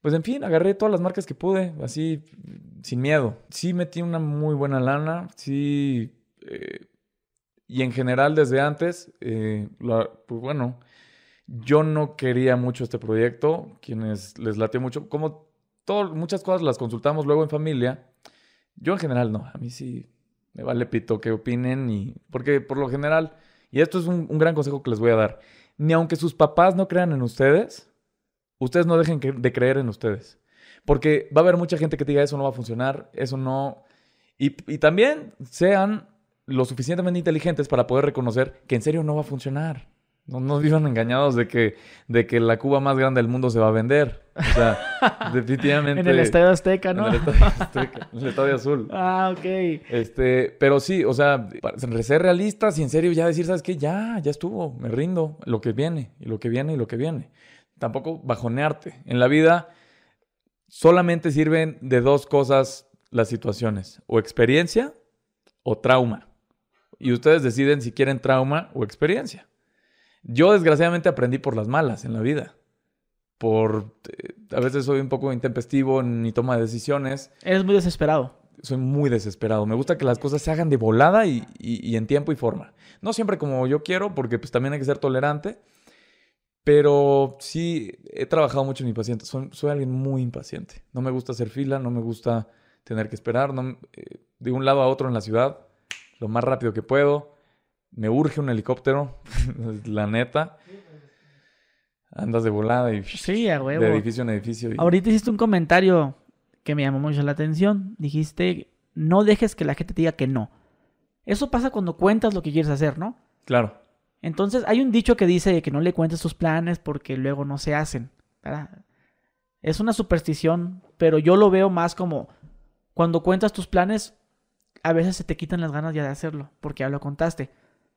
pues en fin, agarré todas las marcas que pude, así, sin miedo. Sí metí una muy buena lana, sí... eh, y en general desde antes, eh, pues bueno, yo no quería mucho este proyecto, quienes les latió mucho, como todo, muchas cosas las consultamos luego en familia, yo en general no, a mí sí me vale pito que opinen y porque por lo general, y esto es un gran consejo que les voy a dar, ni aunque sus papás no crean en ustedes, ustedes no dejen de creer en ustedes, porque va a haber mucha gente que te diga eso no va a funcionar, eso no, y, y también sean lo suficientemente inteligentes para poder reconocer que en serio no va a funcionar. No, no vivan engañados de que, de que la Cuba más grande del mundo se va a vender. O sea, definitivamente. En el Estadio Azteca, en ¿no? el Estadio Azteca, en el Estadio Azul. ah, ok. Este, pero sí, o sea, para ser realistas y en serio ya decir, ¿sabes qué? Ya, ya estuvo, me rindo, lo que viene, y lo que viene, y lo que viene. Tampoco bajonearte. En la vida solamente sirven de dos cosas las situaciones, o experiencia o trauma. Y ustedes deciden si quieren trauma o experiencia. Yo desgraciadamente aprendí por las malas en la vida. Por eh, a veces soy un poco intempestivo en mi toma de decisiones Eres muy desesperado. soy muy desesperado. Me gusta que las cosas se hagan de volada y, y- y en tiempo y forma. No siempre como yo quiero, porque pues también hay que ser tolerante. Pero sí, he trabajado mucho en mi paciente. Soy, soy alguien muy impaciente. No me gusta hacer fila, no me gusta tener que esperar. No, eh, de un lado a otro en la ciudad, lo más rápido que puedo. Me urge un helicóptero, la neta. Andas de volada y Sí, a huevo. de edificio en edificio. y- Ahorita hiciste un comentario que me llamó mucho la atención. Dijiste, no dejes que la gente te diga que no. Eso pasa cuando cuentas lo que quieres hacer, ¿no? Claro. Entonces, hay un dicho que dice que no le cuentes tus planes porque luego no se hacen. Es una superstición, pero yo lo veo más como cuando cuentas tus planes, a veces se te quitan las ganas ya de hacerlo, porque ya lo contaste.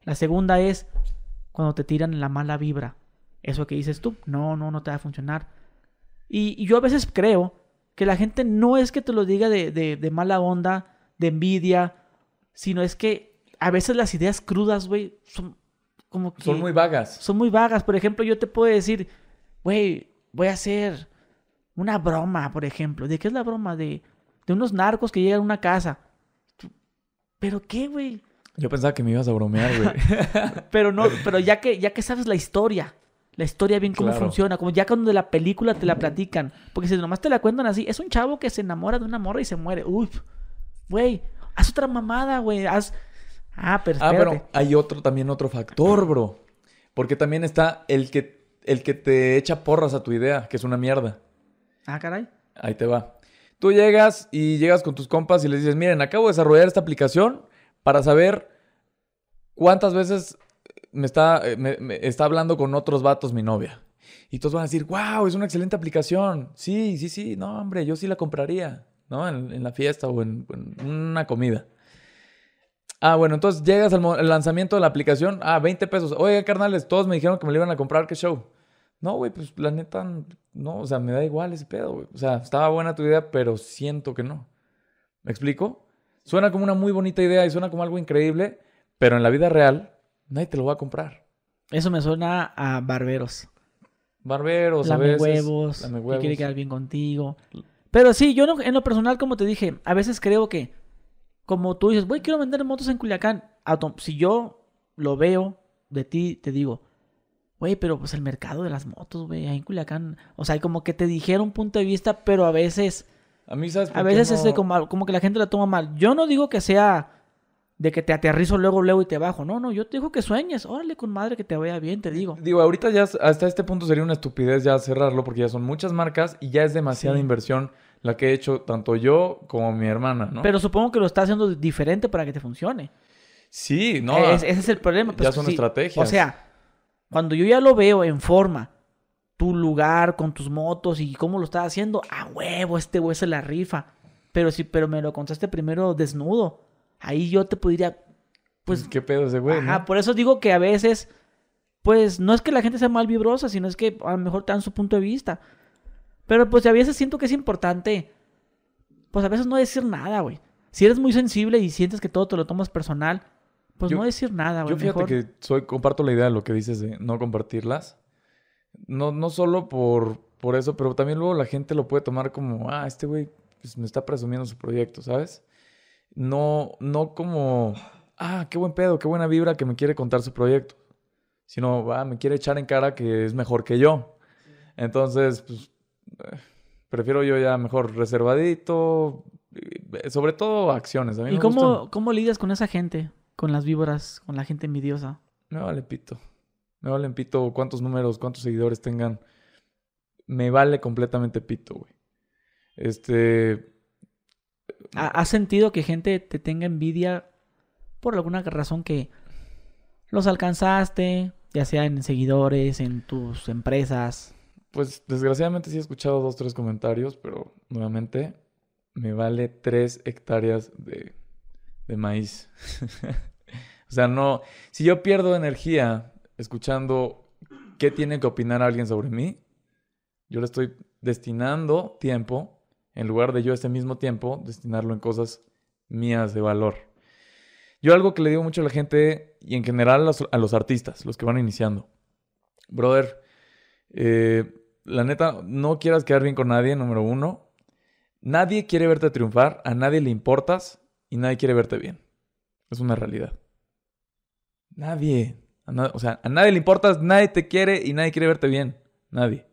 La segunda es cuando te tiran la mala vibra. Eso que dices tú, no, no, no te va a funcionar. Y, yo a veces creo que la gente no es que te lo diga de- de mala onda, de envidia, sino es que a veces las ideas crudas, güey, son como que... Son muy vagas. son muy vagas. Por ejemplo, yo te puedo decir, güey, voy a hacer una broma, por ejemplo. ¿De qué es la broma? De, de unos narcos que llegan a una casa. ¿Pero qué, güey? Yo pensaba que me ibas a bromear, güey. Pero no, pero ya que, ya que sabes la historia, la historia bien cómo Claro. funciona, como ya cuando de la película te la platican. Porque si nomás te la cuentan así, es un chavo que se enamora de una morra y se muere. Uy, güey, haz otra mamada, güey. Haz. Ah, pero Ah, pero hay otro, también otro factor, bro. Porque también está el que, el que te echa porras a tu idea, que es una mierda. Ah, caray. Ahí te va. Tú llegas y llegas con tus compas y les dices, miren, acabo de desarrollar esta aplicación para saber cuántas veces me está, eh, me- me está hablando con otros vatos mi novia. Y todos van a decir, wow, es una excelente aplicación. Sí, sí, sí, no, hombre, yo sí la compraría, ¿no? En, en la fiesta o en, en una comida. Ah, bueno, entonces llegas al lanzamiento de la aplicación, ah, 20 pesos. Oiga, carnales, todos me dijeron que me lo iban a comprar, qué show. No, güey, pues la neta, no, o sea, me da igual ese pedo, güey. O sea, estaba buena tu idea, pero siento que no. ¿Me explico? Suena como una muy bonita idea y suena como algo increíble, pero en la vida real, nadie te lo va a comprar. Eso me suena a barberos. Barberos, a lame veces. huevos, lame que quiere huevos. quedar bien contigo. Pero sí, yo no- en lo personal, como te dije, a veces creo que, como tú dices, güey, quiero vender motos en Culiacán. Si yo lo veo de ti, te digo, güey, pero pues el mercado de las motos, güey, ahí en Culiacán, o sea, como que te dijera un punto de vista, pero a veces, A mí, ¿sabes? a veces no? es de como, como que la gente la toma mal. Yo no digo que sea de que te aterrizo luego, luego y te bajo. No, no, yo te digo que sueñes. Órale, con madre que te vaya bien, te digo. Digo, ahorita ya hasta este punto sería una estupidez ya cerrarlo porque ya son muchas marcas y ya es demasiada Sí. inversión la que he hecho tanto yo como mi hermana, ¿no? Pero supongo que lo está haciendo diferente para que te funcione. sí, no. Es- ese es el problema. ya pues, son sí. estrategias. O sea, cuando yo ya lo veo en forma, tu lugar con tus motos y cómo lo estás haciendo, a huevo, este güey se la rifa. Pero sí, pero me lo contaste primero desnudo. Ahí yo te podría, pues, ¿Qué pedo ese güey? ajá, no? por eso digo que a veces, pues, no es que la gente sea mal vibrosa, sino es que a lo mejor te dan su punto de vista. Pero pues a veces siento que es importante, pues a veces no decir nada, güey. Si eres muy sensible y sientes que todo te lo tomas personal, pues Yo- no decir nada, güey. Yo fíjate mejor- que soy, comparto la idea de lo que dices de no compartirlas. No, no solo por, por eso, pero también luego la gente lo puede tomar como, ah, este güey pues, me está presumiendo su proyecto, ¿sabes? No, no como, ah, qué buen pedo, qué buena vibra que me quiere contar su proyecto. Sino, ah, me quiere echar en cara que es mejor que yo. Entonces, pues, prefiero yo ya mejor reservadito, sobre todo acciones. A mí ¿Y me cómo, gustan- cómo lidias con esa gente? Con las víboras, con la gente envidiosa. Me vale pito. Me vale pito cuántos números, cuántos seguidores tengan. Me vale completamente pito, güey. Este. ¿Ha- ¿Has sentido que gente te tenga envidia por alguna razón que los alcanzaste, ya sea en seguidores, en tus empresas? Pues desgraciadamente sí he escuchado dos, tres comentarios, pero nuevamente me vale tres hectáreas de, de maíz. o sea, no. Si yo pierdo energía escuchando qué tiene que opinar alguien sobre mí, yo le estoy destinando tiempo, en lugar de yo ese mismo tiempo, destinarlo en cosas mías de valor. Yo algo que le digo mucho a la gente y en general a los, a los artistas, los que van iniciando. Brother, eh, la neta, no quieras quedar bien con nadie, número uno. Nadie quiere verte triunfar, a nadie le importas y nadie quiere verte bien. Es una realidad. Nadie. O sea, a nadie le importas, nadie te quiere y nadie quiere verte bien. Nadie.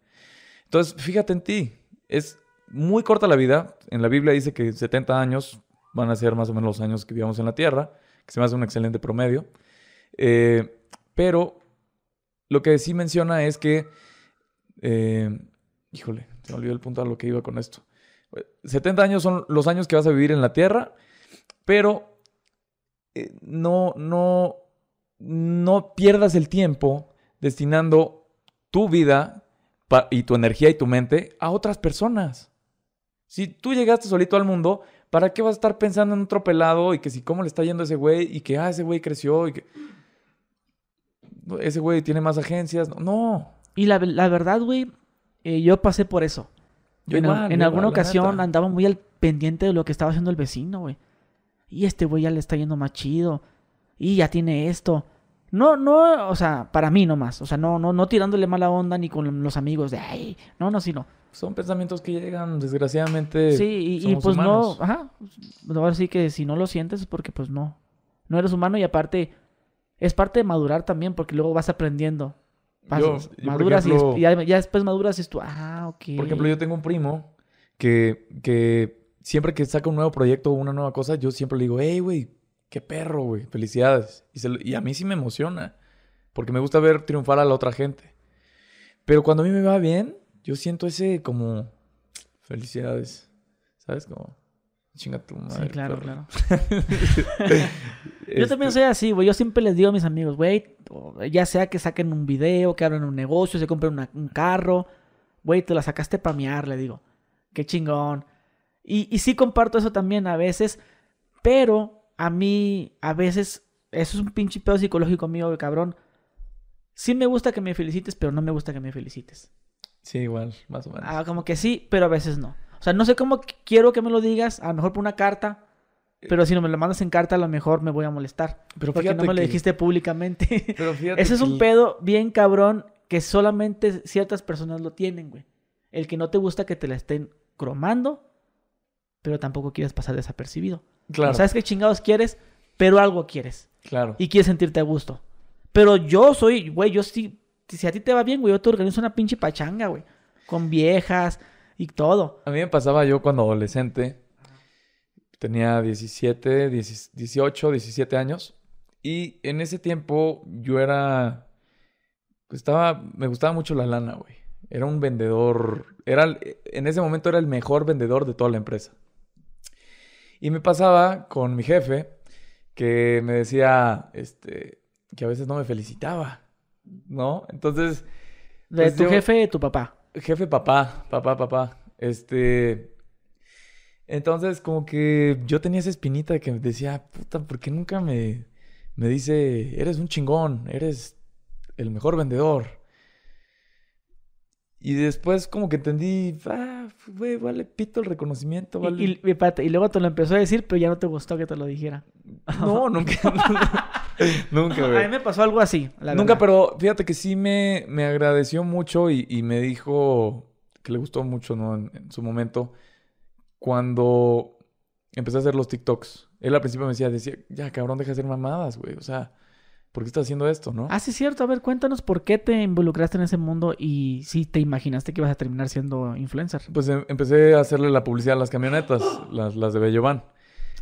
Entonces, fíjate en ti. Es muy corta la vida. En la Biblia dice que 70 años van a ser más o menos los años que vivamos en la tierra, que se me hace un excelente promedio. Eh, pero lo que sí menciona es que eh, híjole, se me olvidó el punto a lo que iba con esto. 70 años son los años que vas a vivir en la Tierra, pero eh, no, no, no pierdas el tiempo destinando tu vida y tu energía y tu mente a otras personas. Si tú llegaste solito al mundo, ¿para qué vas a estar pensando en otro pelado y que si cómo le está yendo a ese güey y que ah, ese güey creció y que ese güey tiene más agencias? No. Y la, la verdad, güey, eh, yo pasé por eso. Yo en, igual, en yo alguna ocasión neta. andaba muy al pendiente de lo que estaba haciendo el vecino, güey. Y este güey ya le está yendo más chido. Y ya tiene esto. No, no, o sea, para mí nomás. O sea, no, no, no tirándole mala onda ni con los amigos de ay, no, no, sino. Son pensamientos que llegan, desgraciadamente. Sí, y, pues humanos. no, ajá. Ahora sí que si no lo sientes es porque pues no. No eres humano y aparte es parte de madurar también porque luego vas aprendiendo. Vas- Yo- yo, maduras y ejemplo- y, ya, ya después maduras y es tú, ah, ok. Por ejemplo, yo tengo un primo que, que siempre que saca un nuevo proyecto o una nueva cosa, yo siempre le digo, hey, güey, qué perro, güey, felicidades. Y, se y a mí sí me emociona, porque me gusta ver triunfar a la otra gente. Pero cuando a mí me va bien, yo siento ese como, felicidades, ¿sabes? Como, chinga tu madre. Sí, claro, perro". claro. Yo Este, también soy así, güey. Yo siempre les digo a mis amigos, güey, ya sea que saquen un video, que abran un negocio, se compren una- un carro, güey, te la sacaste para miar, le digo. Qué chingón. Y, y sí comparto eso también a veces, pero a mí, a veces, eso es un pinche pedo psicológico mío, cabrón. Sí me gusta que me felicites, pero no me gusta que me felicites. Sí, igual, más o menos. Ah, como que sí, pero a veces no. O sea, no sé cómo qu- quiero que me lo digas, a lo mejor por una carta, pero si no me lo mandas en carta, a lo mejor me voy a molestar. Pero Porque no me lo dijiste públicamente. Pero fíjate Ese es un pedo bien cabrón que solamente ciertas personas lo tienen, güey. El que no te gusta que te la estén cromando, pero tampoco quieres pasar desapercibido. Claro, No sabes qué chingados quieres, pero algo quieres. claro. Y quieres sentirte a gusto. Pero yo soy, güey, yo sí, si a ti te va bien, güey, yo te organizo una pinche pachanga, güey. Con viejas y todo. A mí me pasaba yo cuando adolescente, tenía 17, 10 18, 17 años, y en ese tiempo yo era, pues, estaba, me gustaba mucho la lana, güey. Era un vendedor, era, el- en ese momento era el mejor vendedor de toda la empresa. Y me pasaba con mi jefe que me decía, este, que a veces no me felicitaba, ¿no? Entonces, De Pues tu yo- jefe, tu papá. Jefe papá, papá, papá. Este. Entonces, como que yo tenía esa espinita que decía, puta, ¿por qué nunca me, me dice, eres un chingón, eres el mejor vendedor? Y después como que entendí, ah, güey, vale pito el reconocimiento, vale. Y, y, espérate, y luego te lo empezó a decir, pero ya no te gustó que te lo dijera. No, nunca. nunca, A mí me pasó algo así, la Nunca, verdad. pero fíjate que sí me, me agradeció mucho y, y me dijo que le gustó mucho, ¿no? En, en su momento, cuando empecé a hacer los TikToks. Él al principio me decía, decía, ya cabrón, deja de hacer mamadas, güey. O sea, ¿por qué estás haciendo esto, no? Ah, sí, es cierto. A ver, cuéntanos por qué te involucraste en ese mundo y si te imaginaste que ibas a terminar siendo influencer. Pues em- empecé a hacerle la publicidad a las camionetas, las, las de Bellovan.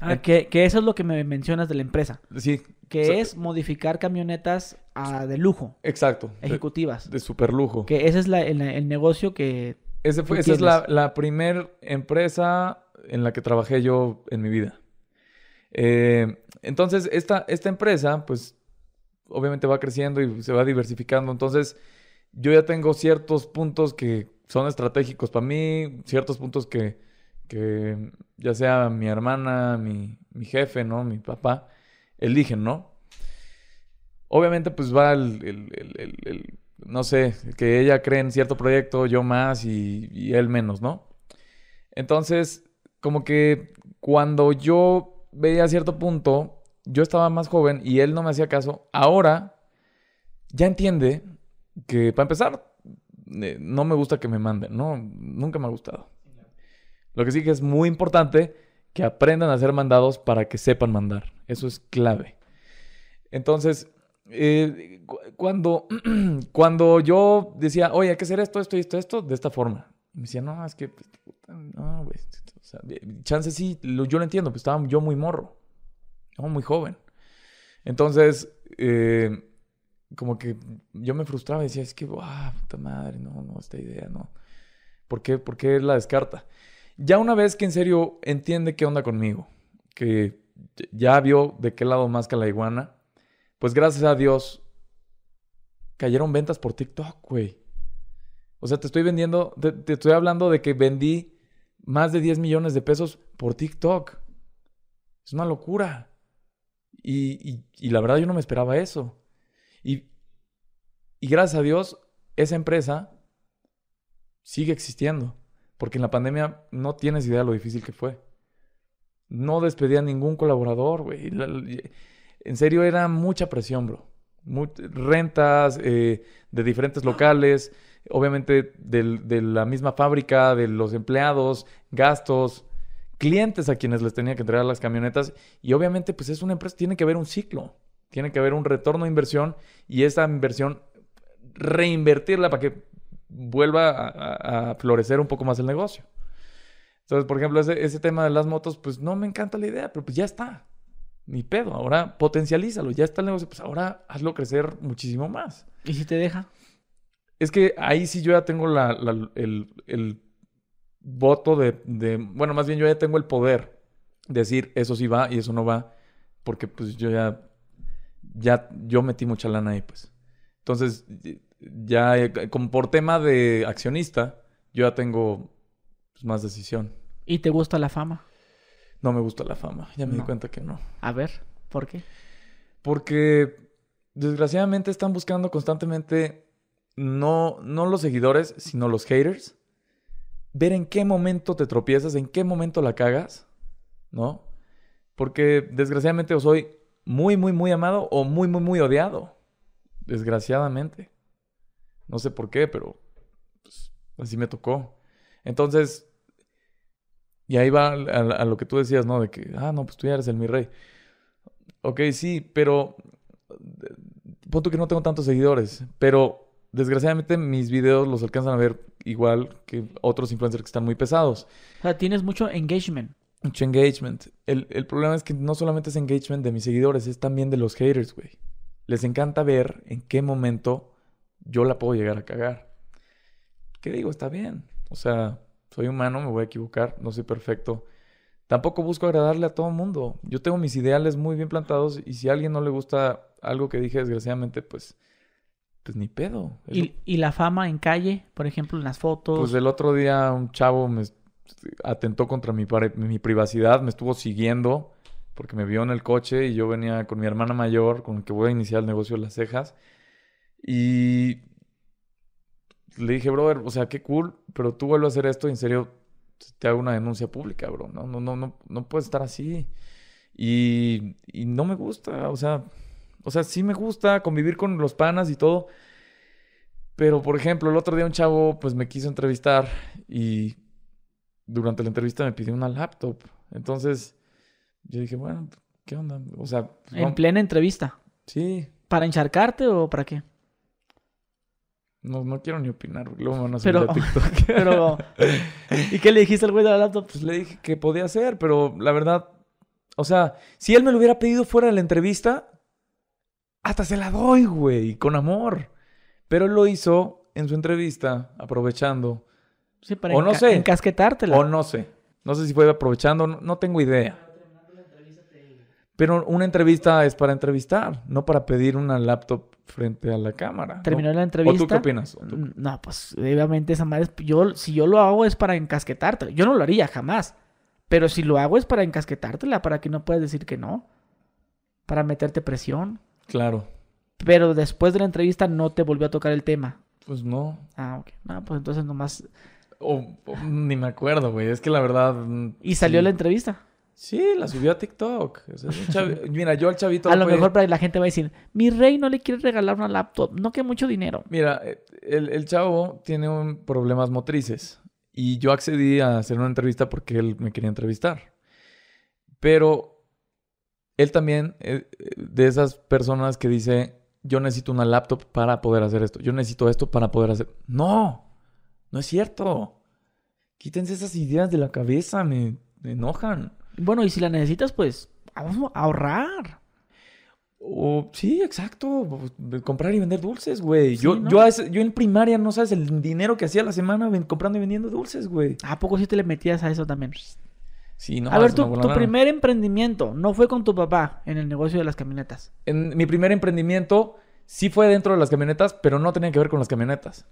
Ah, Eh, que, que eso es lo que me mencionas de la empresa. Sí, Que O sea, es modificar camionetas a- de lujo, exacto. De, ejecutivas. de super lujo. Que ese es la- el, el negocio que... Ese fue, esa es la, la primer empresa en la que trabajé yo en mi vida. Eh, entonces, esta, esta empresa, pues, obviamente va creciendo y se va diversificando. Entonces, yo ya tengo ciertos puntos que son estratégicos para mí, ciertos puntos que, que ya sea mi hermana, mi, mi jefe, ¿no? Mi papá, eligen, ¿no? Obviamente, pues va el, el- el- el- el- no sé, que ella cree en cierto proyecto, yo más y, él menos, ¿no? Entonces, como que cuando yo veía cierto punto, yo estaba más joven y él no me hacía caso. Ahora ya entiende que, para empezar, eh, no me gusta que me manden, ¿no? Nunca me ha gustado. Lo que sí que es muy importante que aprendan a ser mandados para que sepan mandar. Eso es clave. Entonces, eh, cu- cuando, cuando yo decía, oye, hay que hacer esto, esto esto, esto, de esta forma. Me decía, no, es que, pues, no. O sea, chance sí, lo- yo lo entiendo, pues estaba yo muy morro, ¿no? muy joven. Entonces, eh, como que yo me frustraba y decía, es que, ah, puta madre, no, no, esta idea, no. ¿Por qué, por qué la descarta? Ya una vez que en serio entiende qué onda conmigo, que ya vio de qué lado más que la iguana, pues gracias a Dios cayeron ventas por TikTok, güey. O sea, te estoy vendiendo, te, te estoy hablando de que vendí más de 10 millones de pesos por TikTok. Es una locura. Y, y- la verdad yo no me esperaba eso. Y, y gracias a Dios, esa empresa sigue existiendo. Porque en la pandemia no tienes idea lo difícil que fue. No despedía a ningún colaborador, güey. En serio, era mucha presión, bro. Rentas eh, de diferentes locales, obviamente de la misma fábrica, de los empleados, gastos, clientes a quienes les tenía que entregar las camionetas. Y obviamente, pues es una empresa, tiene que haber un ciclo, tiene que haber un retorno de inversión y esa inversión reinvertirla para que vuelva a, florecer un poco más el negocio. Entonces, por ejemplo, ese tema de las motos, pues no me encanta la idea, pero pues ya está. Ni pedo. Ahora potencialízalo. Ya está el negocio. Pues ahora hazlo crecer muchísimo más. ¿Y si te deja? Es que ahí sí yo ya tengo la, la- el, el voto de, de- Bueno, más bien yo ya tengo el poder de decir eso sí va y eso no va. Porque pues yo ya... Ya yo metí mucha lana ahí, pues. Entonces, ya como por tema de accionista, yo ya tengo pues, más decisión. ¿Y te gusta la fama? No me gusta la fama. Ya me di cuenta que no. A ver, ¿por qué? Porque desgraciadamente están buscando constantemente no, no los seguidores, sino los haters. Ver en qué momento te tropiezas, en qué momento la cagas, ¿no? Porque desgraciadamente o soy muy, muy, muy amado o muy, muy, muy odiado. Desgraciadamente. No sé por qué, pero pues, así me tocó. Entonces, y ahí va a, a- lo que tú decías, ¿no? De que, ah, no, pues tú ya eres el mi rey. Ok, sí, pero punto que no tengo tantos seguidores, pero desgraciadamente mis videos los alcanzan a ver igual que otros influencers que están muy pesados. O sea, tienes mucho engagement. Mucho engagement. El, el problema es que no solamente es engagement de mis seguidores, es también de los haters, güey. Les encanta ver en qué momento yo la puedo llegar a cagar. ¿Qué digo? Está bien. O sea, soy humano, me voy a equivocar, no soy perfecto. Tampoco busco agradarle a todo el mundo. Yo tengo mis ideales muy bien plantados y si a alguien no le gusta algo que dije, desgraciadamente, pues, pues ni pedo. Lo- ¿Y, y la fama en calle, por ejemplo, en las fotos. Pues el otro día un chavo me atentó contra mi, mi privacidad, me estuvo siguiendo porque me vio en el coche y yo venía con mi hermana mayor, con el que voy a iniciar el negocio de las cejas. Y le dije, brother, o sea, qué cool, pero tú vuelves a hacer esto y en serio te hago una denuncia pública, bro. No, no, no, no, no puedes estar así. Y, y no me gusta, o sea, o sea, sí me gusta convivir con los panas y todo. Pero, por ejemplo, el otro día un chavo pues me quiso entrevistar y durante la entrevista me pidió una laptop. Entonces, yo dije, bueno, ¿qué onda? O sea, pues, En vamos- plena entrevista. sí, ¿Para encharcarte o para qué? No, no quiero ni opinar, luego me van a subir Pero- a TikTok. Pero. ¿Y qué le dijiste al güey de la laptop? Pues le dije que podía hacer, pero la verdad, o sea, si él me lo hubiera pedido fuera de la entrevista, hasta se la doy, güey, con amor. Pero él lo hizo en su entrevista, aprovechando. Sí, para O no sé. encasquetártela. O no sé. No sé si fue aprovechando, no, no tengo idea. Pero una entrevista es para entrevistar, no para pedir una laptop frente a la cámara. ¿no? Terminó la ¿O entrevista. tú qué opinas? ¿O tú- Mm, No, pues obviamente esa madre. es- Yo, si yo lo hago es para encasquetártela. Yo no lo haría jamás. Pero si lo hago es para encasquetártela, para que no puedas decir que no. Para meterte presión. Claro. Pero después de la entrevista no te volvió a tocar el tema. Pues no. Ah, ok. No, pues entonces nomás. O- o ni me acuerdo, güey. Es que la verdad. Y salió sí. la entrevista. Sí, la subió a TikTok. O sea, Mira, yo al chavito. A lo mejor para la gente va a decir: Mi rey no le quiere regalar una laptop. No que mucho dinero. Mira, eh, el, el chavo tiene un- problemas motrices. Y yo accedí a hacer una entrevista porque él me quería entrevistar. Pero él también, eh, eh, de esas personas que dice, yo necesito una laptop para poder hacer esto. Yo necesito esto para poder hacer... No, no es cierto. Quítense esas ideas de la cabeza, me, me enojan. Bueno, y si la necesitas, pues vamos a ahorrar. O, sí, exacto. de Comprar y vender dulces, güey. Sí, yo, ¿no? yo, a yo en primaria, no sabes el dinero que hacía a la semana comprando y vendiendo dulces, güey. ¿A poco sí te le metías a eso también? Sí, no. a ver, tu, tu primer emprendimiento no fue con tu papá en el negocio de las camionetas. En mi primer emprendimiento sí fue dentro de las camionetas, pero no tenía que ver con las camionetas.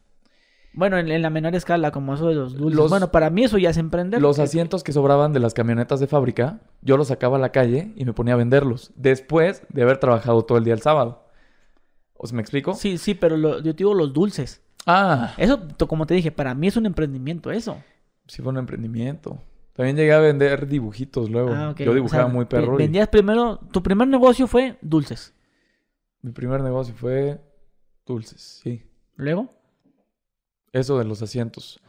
Bueno, en, en la menor escala, como eso de los dulces. Los- bueno, para mí eso ya es emprender. Los asientos que sobraban de las camionetas de fábrica, yo los sacaba a la calle y me ponía a venderlos. Después de haber trabajado todo el día el sábado. ¿Os me explico? Sí, sí, pero lo- yo te digo los dulces. Ah, Eso, como te dije, para mí es un emprendimiento eso. sí fue un emprendimiento. También llegué a vender dibujitos luego. Ah, ok. Yo O dibujaba sea, muy perro. y Vendías primero, tu primer negocio fue dulces. Mi primer negocio fue dulces, sí. Luego, Eso de los asientos.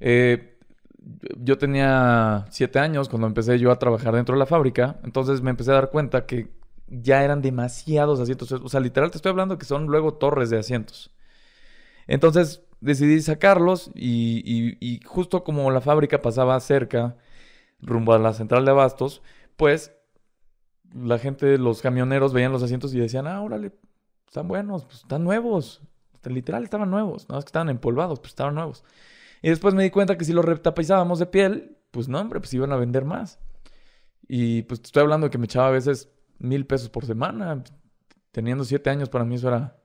Eh, yo tenía siete años cuando empecé yo a trabajar dentro de la fábrica. Entonces me empecé a dar cuenta que ya eran demasiados asientos. O sea, literal te estoy hablando que son luego torres de asientos. Entonces decidí sacarlos y, y- justo como la fábrica pasaba cerca, rumbo a la central de abastos, pues la gente, los camioneros veían los asientos y decían, ah, órale, están buenos, pues están nuevos. Literal estaban nuevos, no es que estaban empolvados, pues estaban nuevos. Y después me di cuenta que si los retapizábamos de piel, pues no, hombre, pues iban a vender más. Y pues te estoy hablando de que me echaba a veces mil pesos por semana. Teniendo siete años, para mí eso era.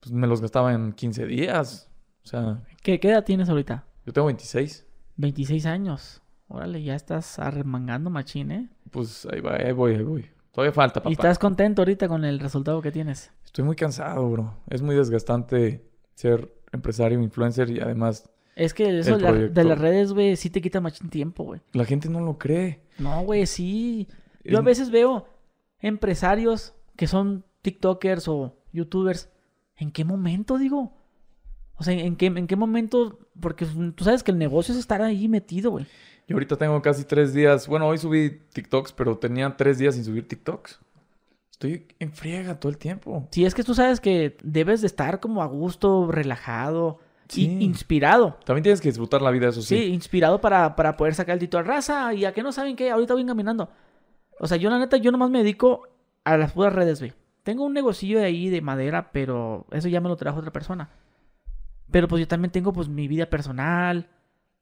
Pues me los gastaba en 15 días. O sea, ¿qué, qué edad tienes ahorita? yo tengo 26. 26 años. Órale, ya estás arremangando machín, ¿eh? Pues ahí, va, ahí voy, ahí voy. Todavía falta, papá. Y estás contento ahorita con el resultado que tienes. Estoy muy cansado, bro. Es muy desgastante ser empresario, influencer y además Es que eso de, la- de proyecto. las redes, güey, sí te quita machín tiempo, güey. la gente no lo cree. No, güey, sí. Yo a Es- veces veo empresarios que son TikTokers o YouTubers. ¿En qué momento, digo? O sea, ¿en qué, en qué momento? Porque tú sabes que el negocio es estar ahí metido, güey. Yo ahorita tengo casi tres días. Bueno, hoy subí TikToks, pero tenía tres días sin subir TikToks. Estoy en friega todo el tiempo. Si es que tú sabes que debes de estar como a gusto, relajado Sí. y inspirado. También tienes que disfrutar la vida, eso Sí, sí. inspirado para, para poder sacar el título de raza. Y a que no saben qué, ahorita voy caminando. O sea, yo la neta, yo nomás me dedico a las puras redes, güey. Tengo un negocillo de ahí de madera, pero eso ya me lo trajo otra persona. Pero pues yo también tengo pues mi vida personal,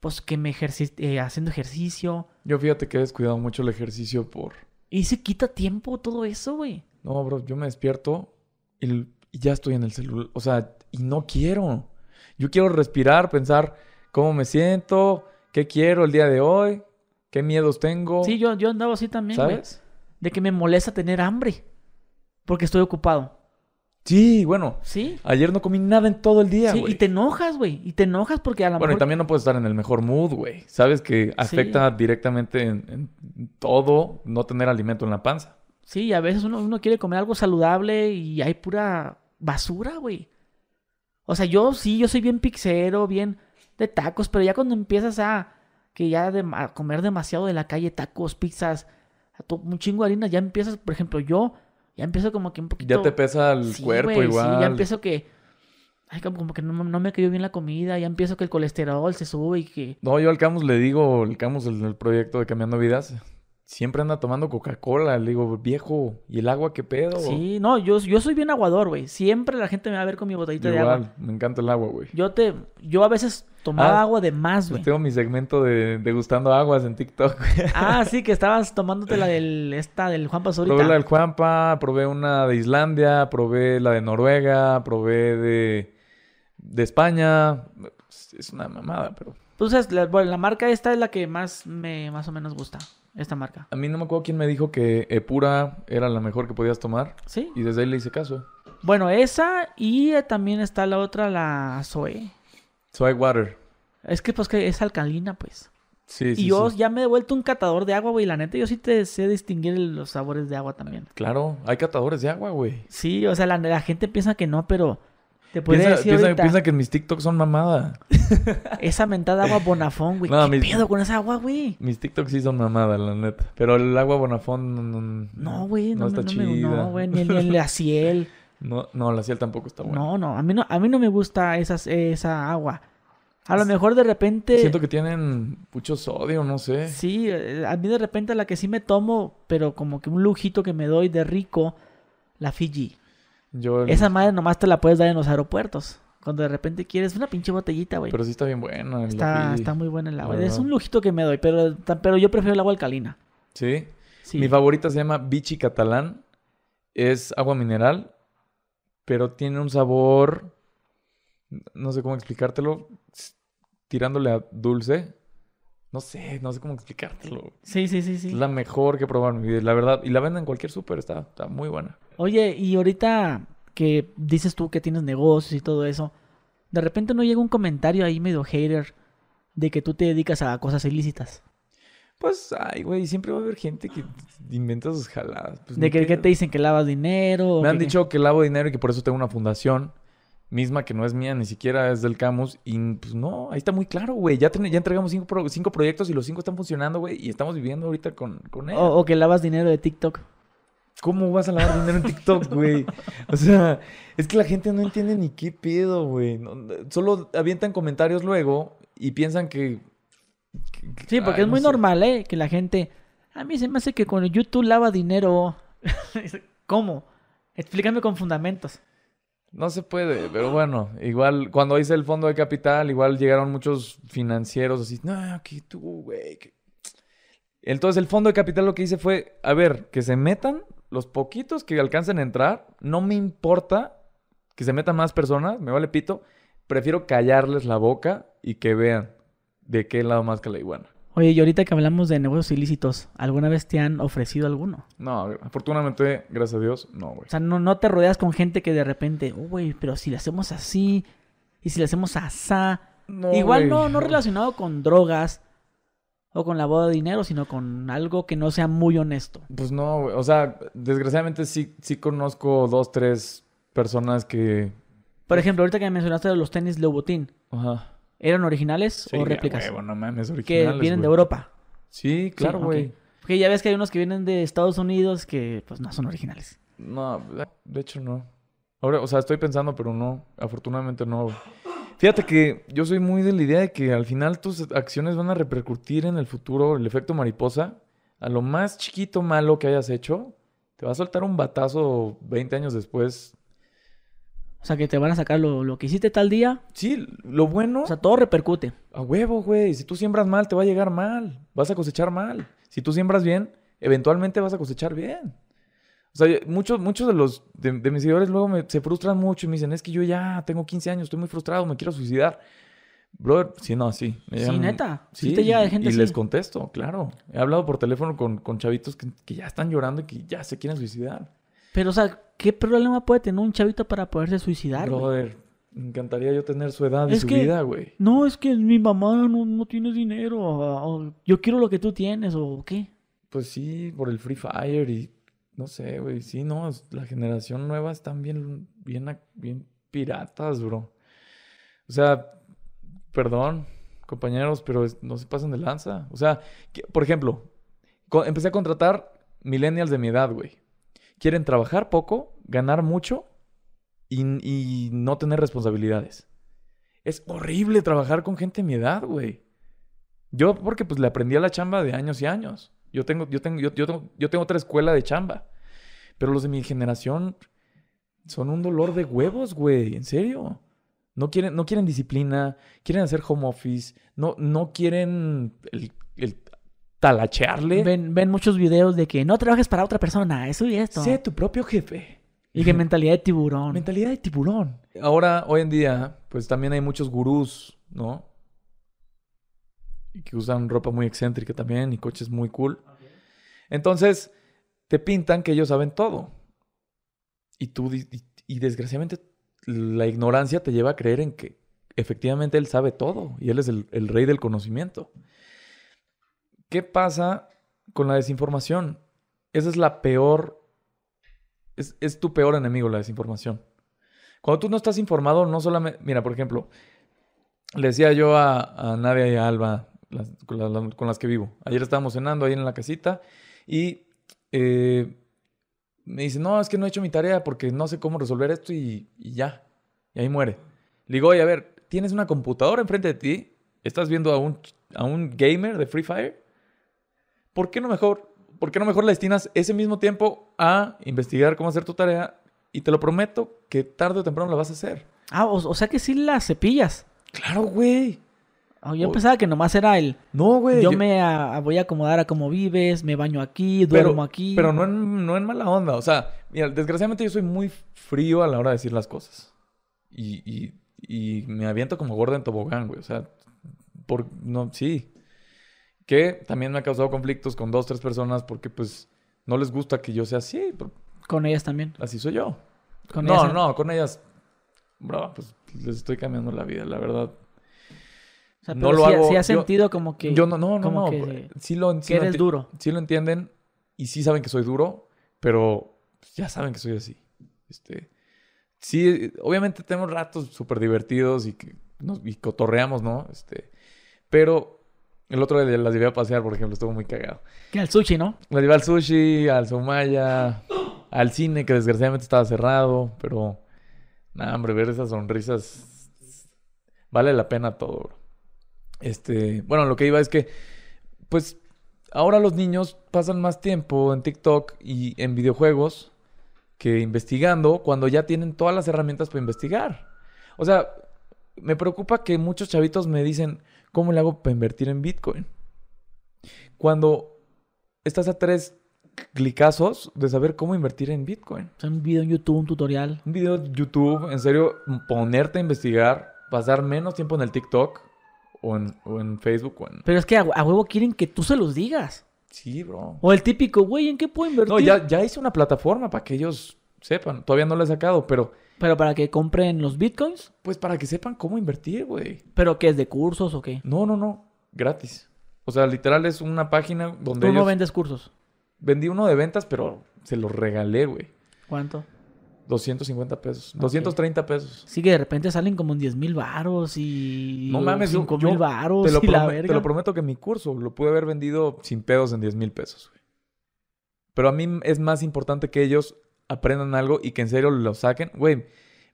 pues que me ejerci eh, haciendo ejercicio. Yo fíjate que he descuidado mucho el ejercicio por... Y se quita tiempo todo eso, güey. No, bro, yo me despierto y, ya estoy en el celular. O sea, y no quiero. Yo quiero respirar, pensar cómo me siento ¿Qué quiero el día de hoy? ¿Qué miedos tengo? Sí, yo, yo andaba así también. ¿Sabes? De que me molesta tener hambre. Porque estoy ocupado. Sí, bueno. Sí. Ayer no comí nada en todo el día, Sí, güey. y te enojas, güey. Y te enojas porque a lo Bueno, y también no puedes estar en el mejor mood, güey. Sabes que afecta directamente en, en todo no tener alimento en la panza. Sí, a veces uno, uno quiere comer algo saludable y hay pura basura, güey. O sea, yo sí, yo soy bien pixero, bien de tacos, pero ya cuando empiezas a que ya de- a comer demasiado de la calle, tacos, pizzas, a to- un chingo de harina, ya empiezas, por ejemplo, yo ya empiezo como que un poquito... Ya te pesa el Sí, cuerpo güey, igual. Sí, ya empiezo que... Ay, como, como que no, no me cayó bien la comida, ya empiezo que el colesterol se sube y que... No, yo al Camus le digo, el Camus, el, el proyecto de Cambiando Vidas, siempre anda tomando Coca-Cola. Le digo, viejo, ¿y el agua qué pedo? Sí, no, yo, yo soy bien aguador, güey. Siempre la gente me va a ver con mi botellita de agua. igual, me encanta el agua, güey. Yo te, yo a veces tomaba Ah, agua de más, güey. Tengo mi segmento de degustando aguas en TikTok. Ah, sí, que estabas tomándote la del, esta del Juan Pazurita. Probé la del Juanpa, probé una de Islandia, probé la de Noruega, probé de, de España. Es una mamada, pero Entonces, la, bueno, la marca esta es la que más me, más o menos gusta. Esta marca. a mí no me acuerdo quién me dijo que Epura era la mejor que podías tomar ¿Sí? y desde ahí le hice caso. Bueno, esa y eh, también está la otra, la Zoe. Soy Water. Es que pues que es alcalina, pues. Sí, sí, y yo sí. ya me he vuelto un catador de agua, güey. La neta, yo sí te sé distinguir los sabores de agua también. Claro, hay catadores de agua, güey. Sí, o sea, la, la gente piensa que no, pero te puede Piensa, decir piensa- ahorita, piensa que mis TikToks son mamada. esa mentada agua Bonafón, güey. No, ¿Qué mis- pedo con esa agua, güey? Mis TikToks sí son mamada, la neta. Pero el agua Bonafón no, no, No, güey, no, no está no me- chida. no, güey, ni, ni el Aciel. No, no, la ciel tampoco está buena. No, no, a mí no, a mí no me gusta esas, esa agua. A lo mejor de repente, Siento que tienen mucho sodio, no sé. sí, eh, a mí de repente la que sí me tomo, pero como que un lujito que me doy de rico, la Fiji. Yo el- Esa madre nomás te la puedes dar en los aeropuertos. Cuando de repente quieres una pinche botellita, güey. Pero sí está bien buena. Está, está muy buena el agua. Es un lujito que me doy, pero, pero yo prefiero el agua alcalina. Sí. Sí. Mi favorita se llama Vichy Catalán. Es agua mineral, pero tiene un sabor, no sé cómo explicártelo, tirándole a dulce. No sé, no sé cómo explicártelo. sí, sí, sí, sí. Es la mejor que he probado en mi vida, la verdad. Y la venden en cualquier súper, está, está muy buena. Oye, y ahorita que dices tú que tienes negocios y todo eso, de repente no llega un comentario ahí medio hater de que tú te dedicas a cosas ilícitas. Pues, ay, güey, siempre va a haber gente que inventa sus jaladas. Pues, de que, te dicen que lavas dinero. Me han que- dicho que lavo dinero y que por eso tengo una fundación misma que no es mía, ni siquiera es del Camus. Y pues no, ahí está muy claro, güey. Ya, ten- ya entregamos cinco, pro- cinco proyectos y los cinco están funcionando, güey. Y estamos viviendo ahorita con, con él. o, o que lavas dinero de TikTok. ¿Cómo vas a lavar dinero en TikTok, güey? O sea, es que la gente no entiende ni qué pedo, güey. No- solo avientan comentarios luego y piensan que... que- que- Sí, porque ay, es no muy sé. normal, ¿eh? Que la gente... A mí se me hace que con YouTube lava dinero. ¿Cómo? Explícame con fundamentos. No se puede, pero bueno, igual cuando hice el fondo de capital, igual llegaron muchos financieros así, no, que tú, güey. que-". Entonces el fondo de capital lo que hice fue, a ver, que se metan los poquitos que alcancen a entrar, no me importa que se metan más personas, me vale pito, prefiero callarles la boca y que vean de qué lado más que la iguana. Oye, y ahorita que hablamos de negocios ilícitos, ¿alguna vez te han ofrecido alguno? No, afortunadamente, gracias a Dios, no, güey. O sea, no, no te rodeas con gente que de repente, "Oh, güey, pero si le hacemos así, y si le hacemos asá. No, Igual no, no relacionado con drogas o con lavado de dinero, sino con algo que no sea muy honesto. Pues no, güey. O sea, desgraciadamente sí, sí conozco dos, tres personas que. Por ejemplo, ahorita que me mencionaste de los tenis Louboutin, Ajá. ¿eran originales Sí, o réplicas? huevo, no mames, que originales. vienen de. Europa. Sí, claro, Sí, güey. Porque ya ves que hay unos que vienen de Estados Unidos que pues no son originales. No, de hecho no. Ahora, o sea, estoy pensando, pero no. Afortunadamente no. Fíjate que yo soy muy de la idea de que al final tus acciones van a repercutir en el futuro, el efecto mariposa. A lo más chiquito malo que hayas hecho, te va a soltar un batazo 20 años después. O sea, que te van a sacar lo, lo que hiciste tal día. Sí, lo bueno. O sea, todo repercute. A huevo, güey. Si tú siembras mal, te va a llegar mal. Vas a cosechar mal. Si tú siembras bien, eventualmente vas a cosechar bien. O sea, muchos, muchos de los de, de mis seguidores luego me- se frustran mucho y me dicen, es que yo ya tengo 15 años, estoy muy frustrado, me quiero suicidar. Brother, sí, no, sí. Me Sí, llegan- neta. Sí te llega de gente y así. les contesto, claro. He hablado por teléfono con, con chavitos que, que ya están llorando y que ya se quieren suicidar. Pero, o sea, ¿qué problema puede tener un chavito para poderse suicidar? Brother, me encantaría yo tener su edad y su que- vida, güey. No, es que mi mamá no, no tiene dinero. O, o yo quiero lo que tú tienes, o qué. Pues sí, por el Free Fire y no sé, güey. Sí, no, la generación nueva están bien, bien, bien piratas, bro. O sea, perdón, compañeros, pero no se pasen de lanza. O sea, por ejemplo, empecé a contratar millennials de mi edad, güey. Quieren trabajar poco, ganar mucho y, y no tener responsabilidades. Es horrible trabajar con gente de mi edad, güey. Yo, porque pues le aprendí a la chamba de años y años. Yo tengo, yo tengo, yo tengo, yo tengo otra escuela de chamba. Pero los de mi generación son un dolor de huevos, güey. En serio. No quieren, no quieren disciplina, quieren hacer home office, no, no quieren el, el talachearle. Ven, ven muchos videos de que no trabajes para otra persona, eso y esto. Sé tu propio jefe. Y que mentalidad de tiburón. Mentalidad de tiburón. Ahora, hoy en día, pues también hay muchos gurús, ¿no? Y que usan ropa muy excéntrica también y coches muy cool. Entonces, te pintan que ellos saben todo. Y tú, y, desgraciadamente, la ignorancia te lleva a creer en que efectivamente él sabe todo y él es el, el rey del conocimiento. ¿Qué pasa con la desinformación? Esa es la peor es, es tu peor enemigo la desinformación. Cuando tú no estás informado, no solamente... Mira, por ejemplo, le decía yo a, a Nadia y a Alba, las- con, con las que vivo. Ayer estábamos cenando ahí en la casita y eh, me dice, no, es que no he hecho mi tarea porque no sé cómo resolver esto y, y ya. Y ahí muere. Le digo, oye, a ver, tienes una computadora enfrente de ti, estás viendo a un, a un gamer de Free Fire. ¿Por qué no mejor ¿por qué no mejor le destinas ese mismo tiempo a investigar cómo hacer tu tarea? Y te lo prometo que tarde o temprano la vas a hacer. Ah, o, o sea que sí las cepillas. Claro, güey. Ah, Yo O- pensaba que nomás era el... No, güey. Yo yo- me a- a- voy a acomodar a cómo vives, me baño aquí, pero, duermo aquí. Pero no en, no en mala onda. O sea, mira, desgraciadamente yo soy muy frío a la hora de decir las cosas. Y, y, y me aviento como gorda en tobogán, güey. O sea, por, no, sí. Que también me ha causado conflictos con dos, tres personas porque pues no les gusta que yo sea así. pero Con ellas también. Así soy yo. Con no, ellas- no, con ellas. Bro, pues les estoy cambiando la vida, la verdad. Sea, no lo sí, hago- sí has yo- sentido como que... Yo no, no, no, como no. que- sí lo, sí que eres duro. Sí lo entienden y sí saben que soy duro, pero pues, ya saben que soy así. Este, sí, obviamente tenemos ratos súper divertidos y que nos, y cotorreamos, ¿no? Este, pero el otro día las llevé a pasear, por ejemplo, estuvo muy cagado. Que el sushi, ¿no? Las llevé al sushi, al Somaya, al cine que desgraciadamente estaba cerrado, pero nada, hombre, ver esas sonrisas vale la pena todo, bro. Este, bueno, lo que iba es que, pues, ahora los niños pasan más tiempo en TikTok y en videojuegos que investigando cuando ya tienen todas las herramientas para investigar. O sea, me preocupa que muchos chavitos me dicen, ¿cómo le hago para invertir en Bitcoin? Cuando estás a tres clicazos de saber cómo invertir en Bitcoin. O sea, un video en YouTube, un tutorial. Un video de YouTube, en serio, ponerte a investigar, pasar menos tiempo en el TikTok o en, o en Facebook o en... Pero es que a, a huevo quieren que tú se los digas. Sí, bro. O el típico, güey, ¿en qué puedo invertir? No, ya, ya hice una plataforma para que ellos sepan. Todavía no la he sacado, pero Pero para que compren los bitcoins. pues para que sepan cómo invertir, güey. ¿Pero qué es de cursos o qué? No, no, no. Gratis. O sea, literal es una página donde Tú no vendes cursos. Vendí uno de ventas, pero se lo regalé, güey. ¿Cuánto? 250 pesos. 230 pesos. Sí que de repente salen como en 10 mil varos y... No mames, yo- 5 yo mil varos Te lo, y la prome- verga. te lo prometo que mi curso lo pude haber vendido sin pedos en 10 mil pesos, güey. Pero a mí es más importante que ellos aprendan algo y que en serio lo saquen. Güey,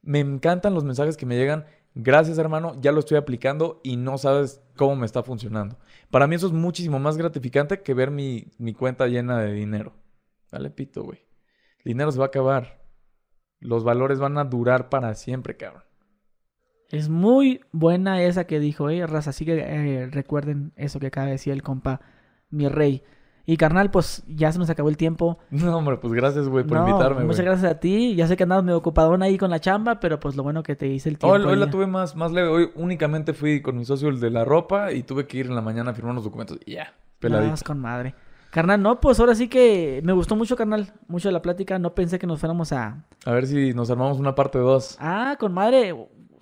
me encantan los mensajes que me llegan. Gracias, hermano, ya lo estoy aplicando y no sabes cómo me está funcionando. Para mí eso es muchísimo más gratificante que ver mi, mi cuenta llena de dinero. Dale pito, güey. El dinero se va a acabar. Los valores van a durar para siempre, cabrón. Es muy buena esa que dijo, eh, raza. Así que eh, recuerden eso que acaba de decir el compa, mi rey. Y carnal, pues ya se nos acabó el tiempo. No, hombre, pues gracias, güey, por No, invitarme, Muchas gracias a ti. Ya sé que andabas medio ocupadón ahí con la chamba, pero pues lo bueno que te hice el tiempo. Hoy, hoy la tuve más, más leve. Hoy únicamente fui con mi socio, el de la ropa, y tuve que ir en la mañana a firmar unos documentos. Y ya, peladito. Nada, con madre. Carnal, no, pues ahora sí que me gustó mucho, carnal. Mucho la plática. No pensé que nos fuéramos a. A ver si nos armamos una parte 2. Ah, con madre.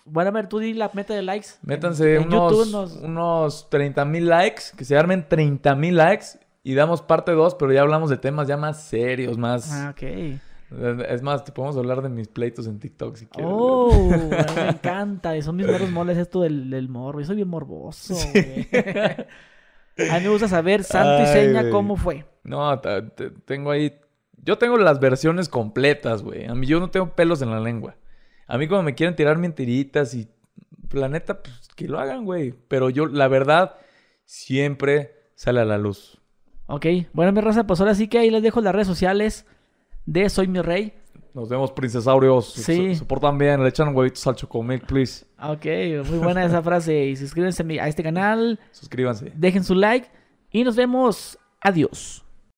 Bueno, a ver, tú di la meta de likes. Métanse En unos, YouTube nos- unos 30 mil likes, que se armen 30 mil likes y damos parte 2, pero ya hablamos de temas ya más serios, más... Ah, ok. Es más, te podemos hablar de mis pleitos en TikTok si quieres. Oh, me encanta. Son mis meros moles esto del, del morbo. Yo soy bien morboso, güey. A mí me gusta saber santo y seña cómo fue. No, tengo ahí... Yo tengo las versiones completas, güey. A mí yo no tengo pelos en la lengua. A mí como me quieren tirar mentiritas y... La neta, pues que lo hagan, güey. Pero yo, la verdad, siempre sale a la luz. Ok, bueno, mi raza, pues ahora sí que ahí les dejo las redes sociales de Soy Mi Rey. Nos vemos, princesaurios. Sí. Se, se portan bien. Le echan huevitos al chocomilk, please. Ok, muy buena esa frase. Y suscríbanse a este canal, Suscríbanse. dejen su like y nos vemos. Adiós.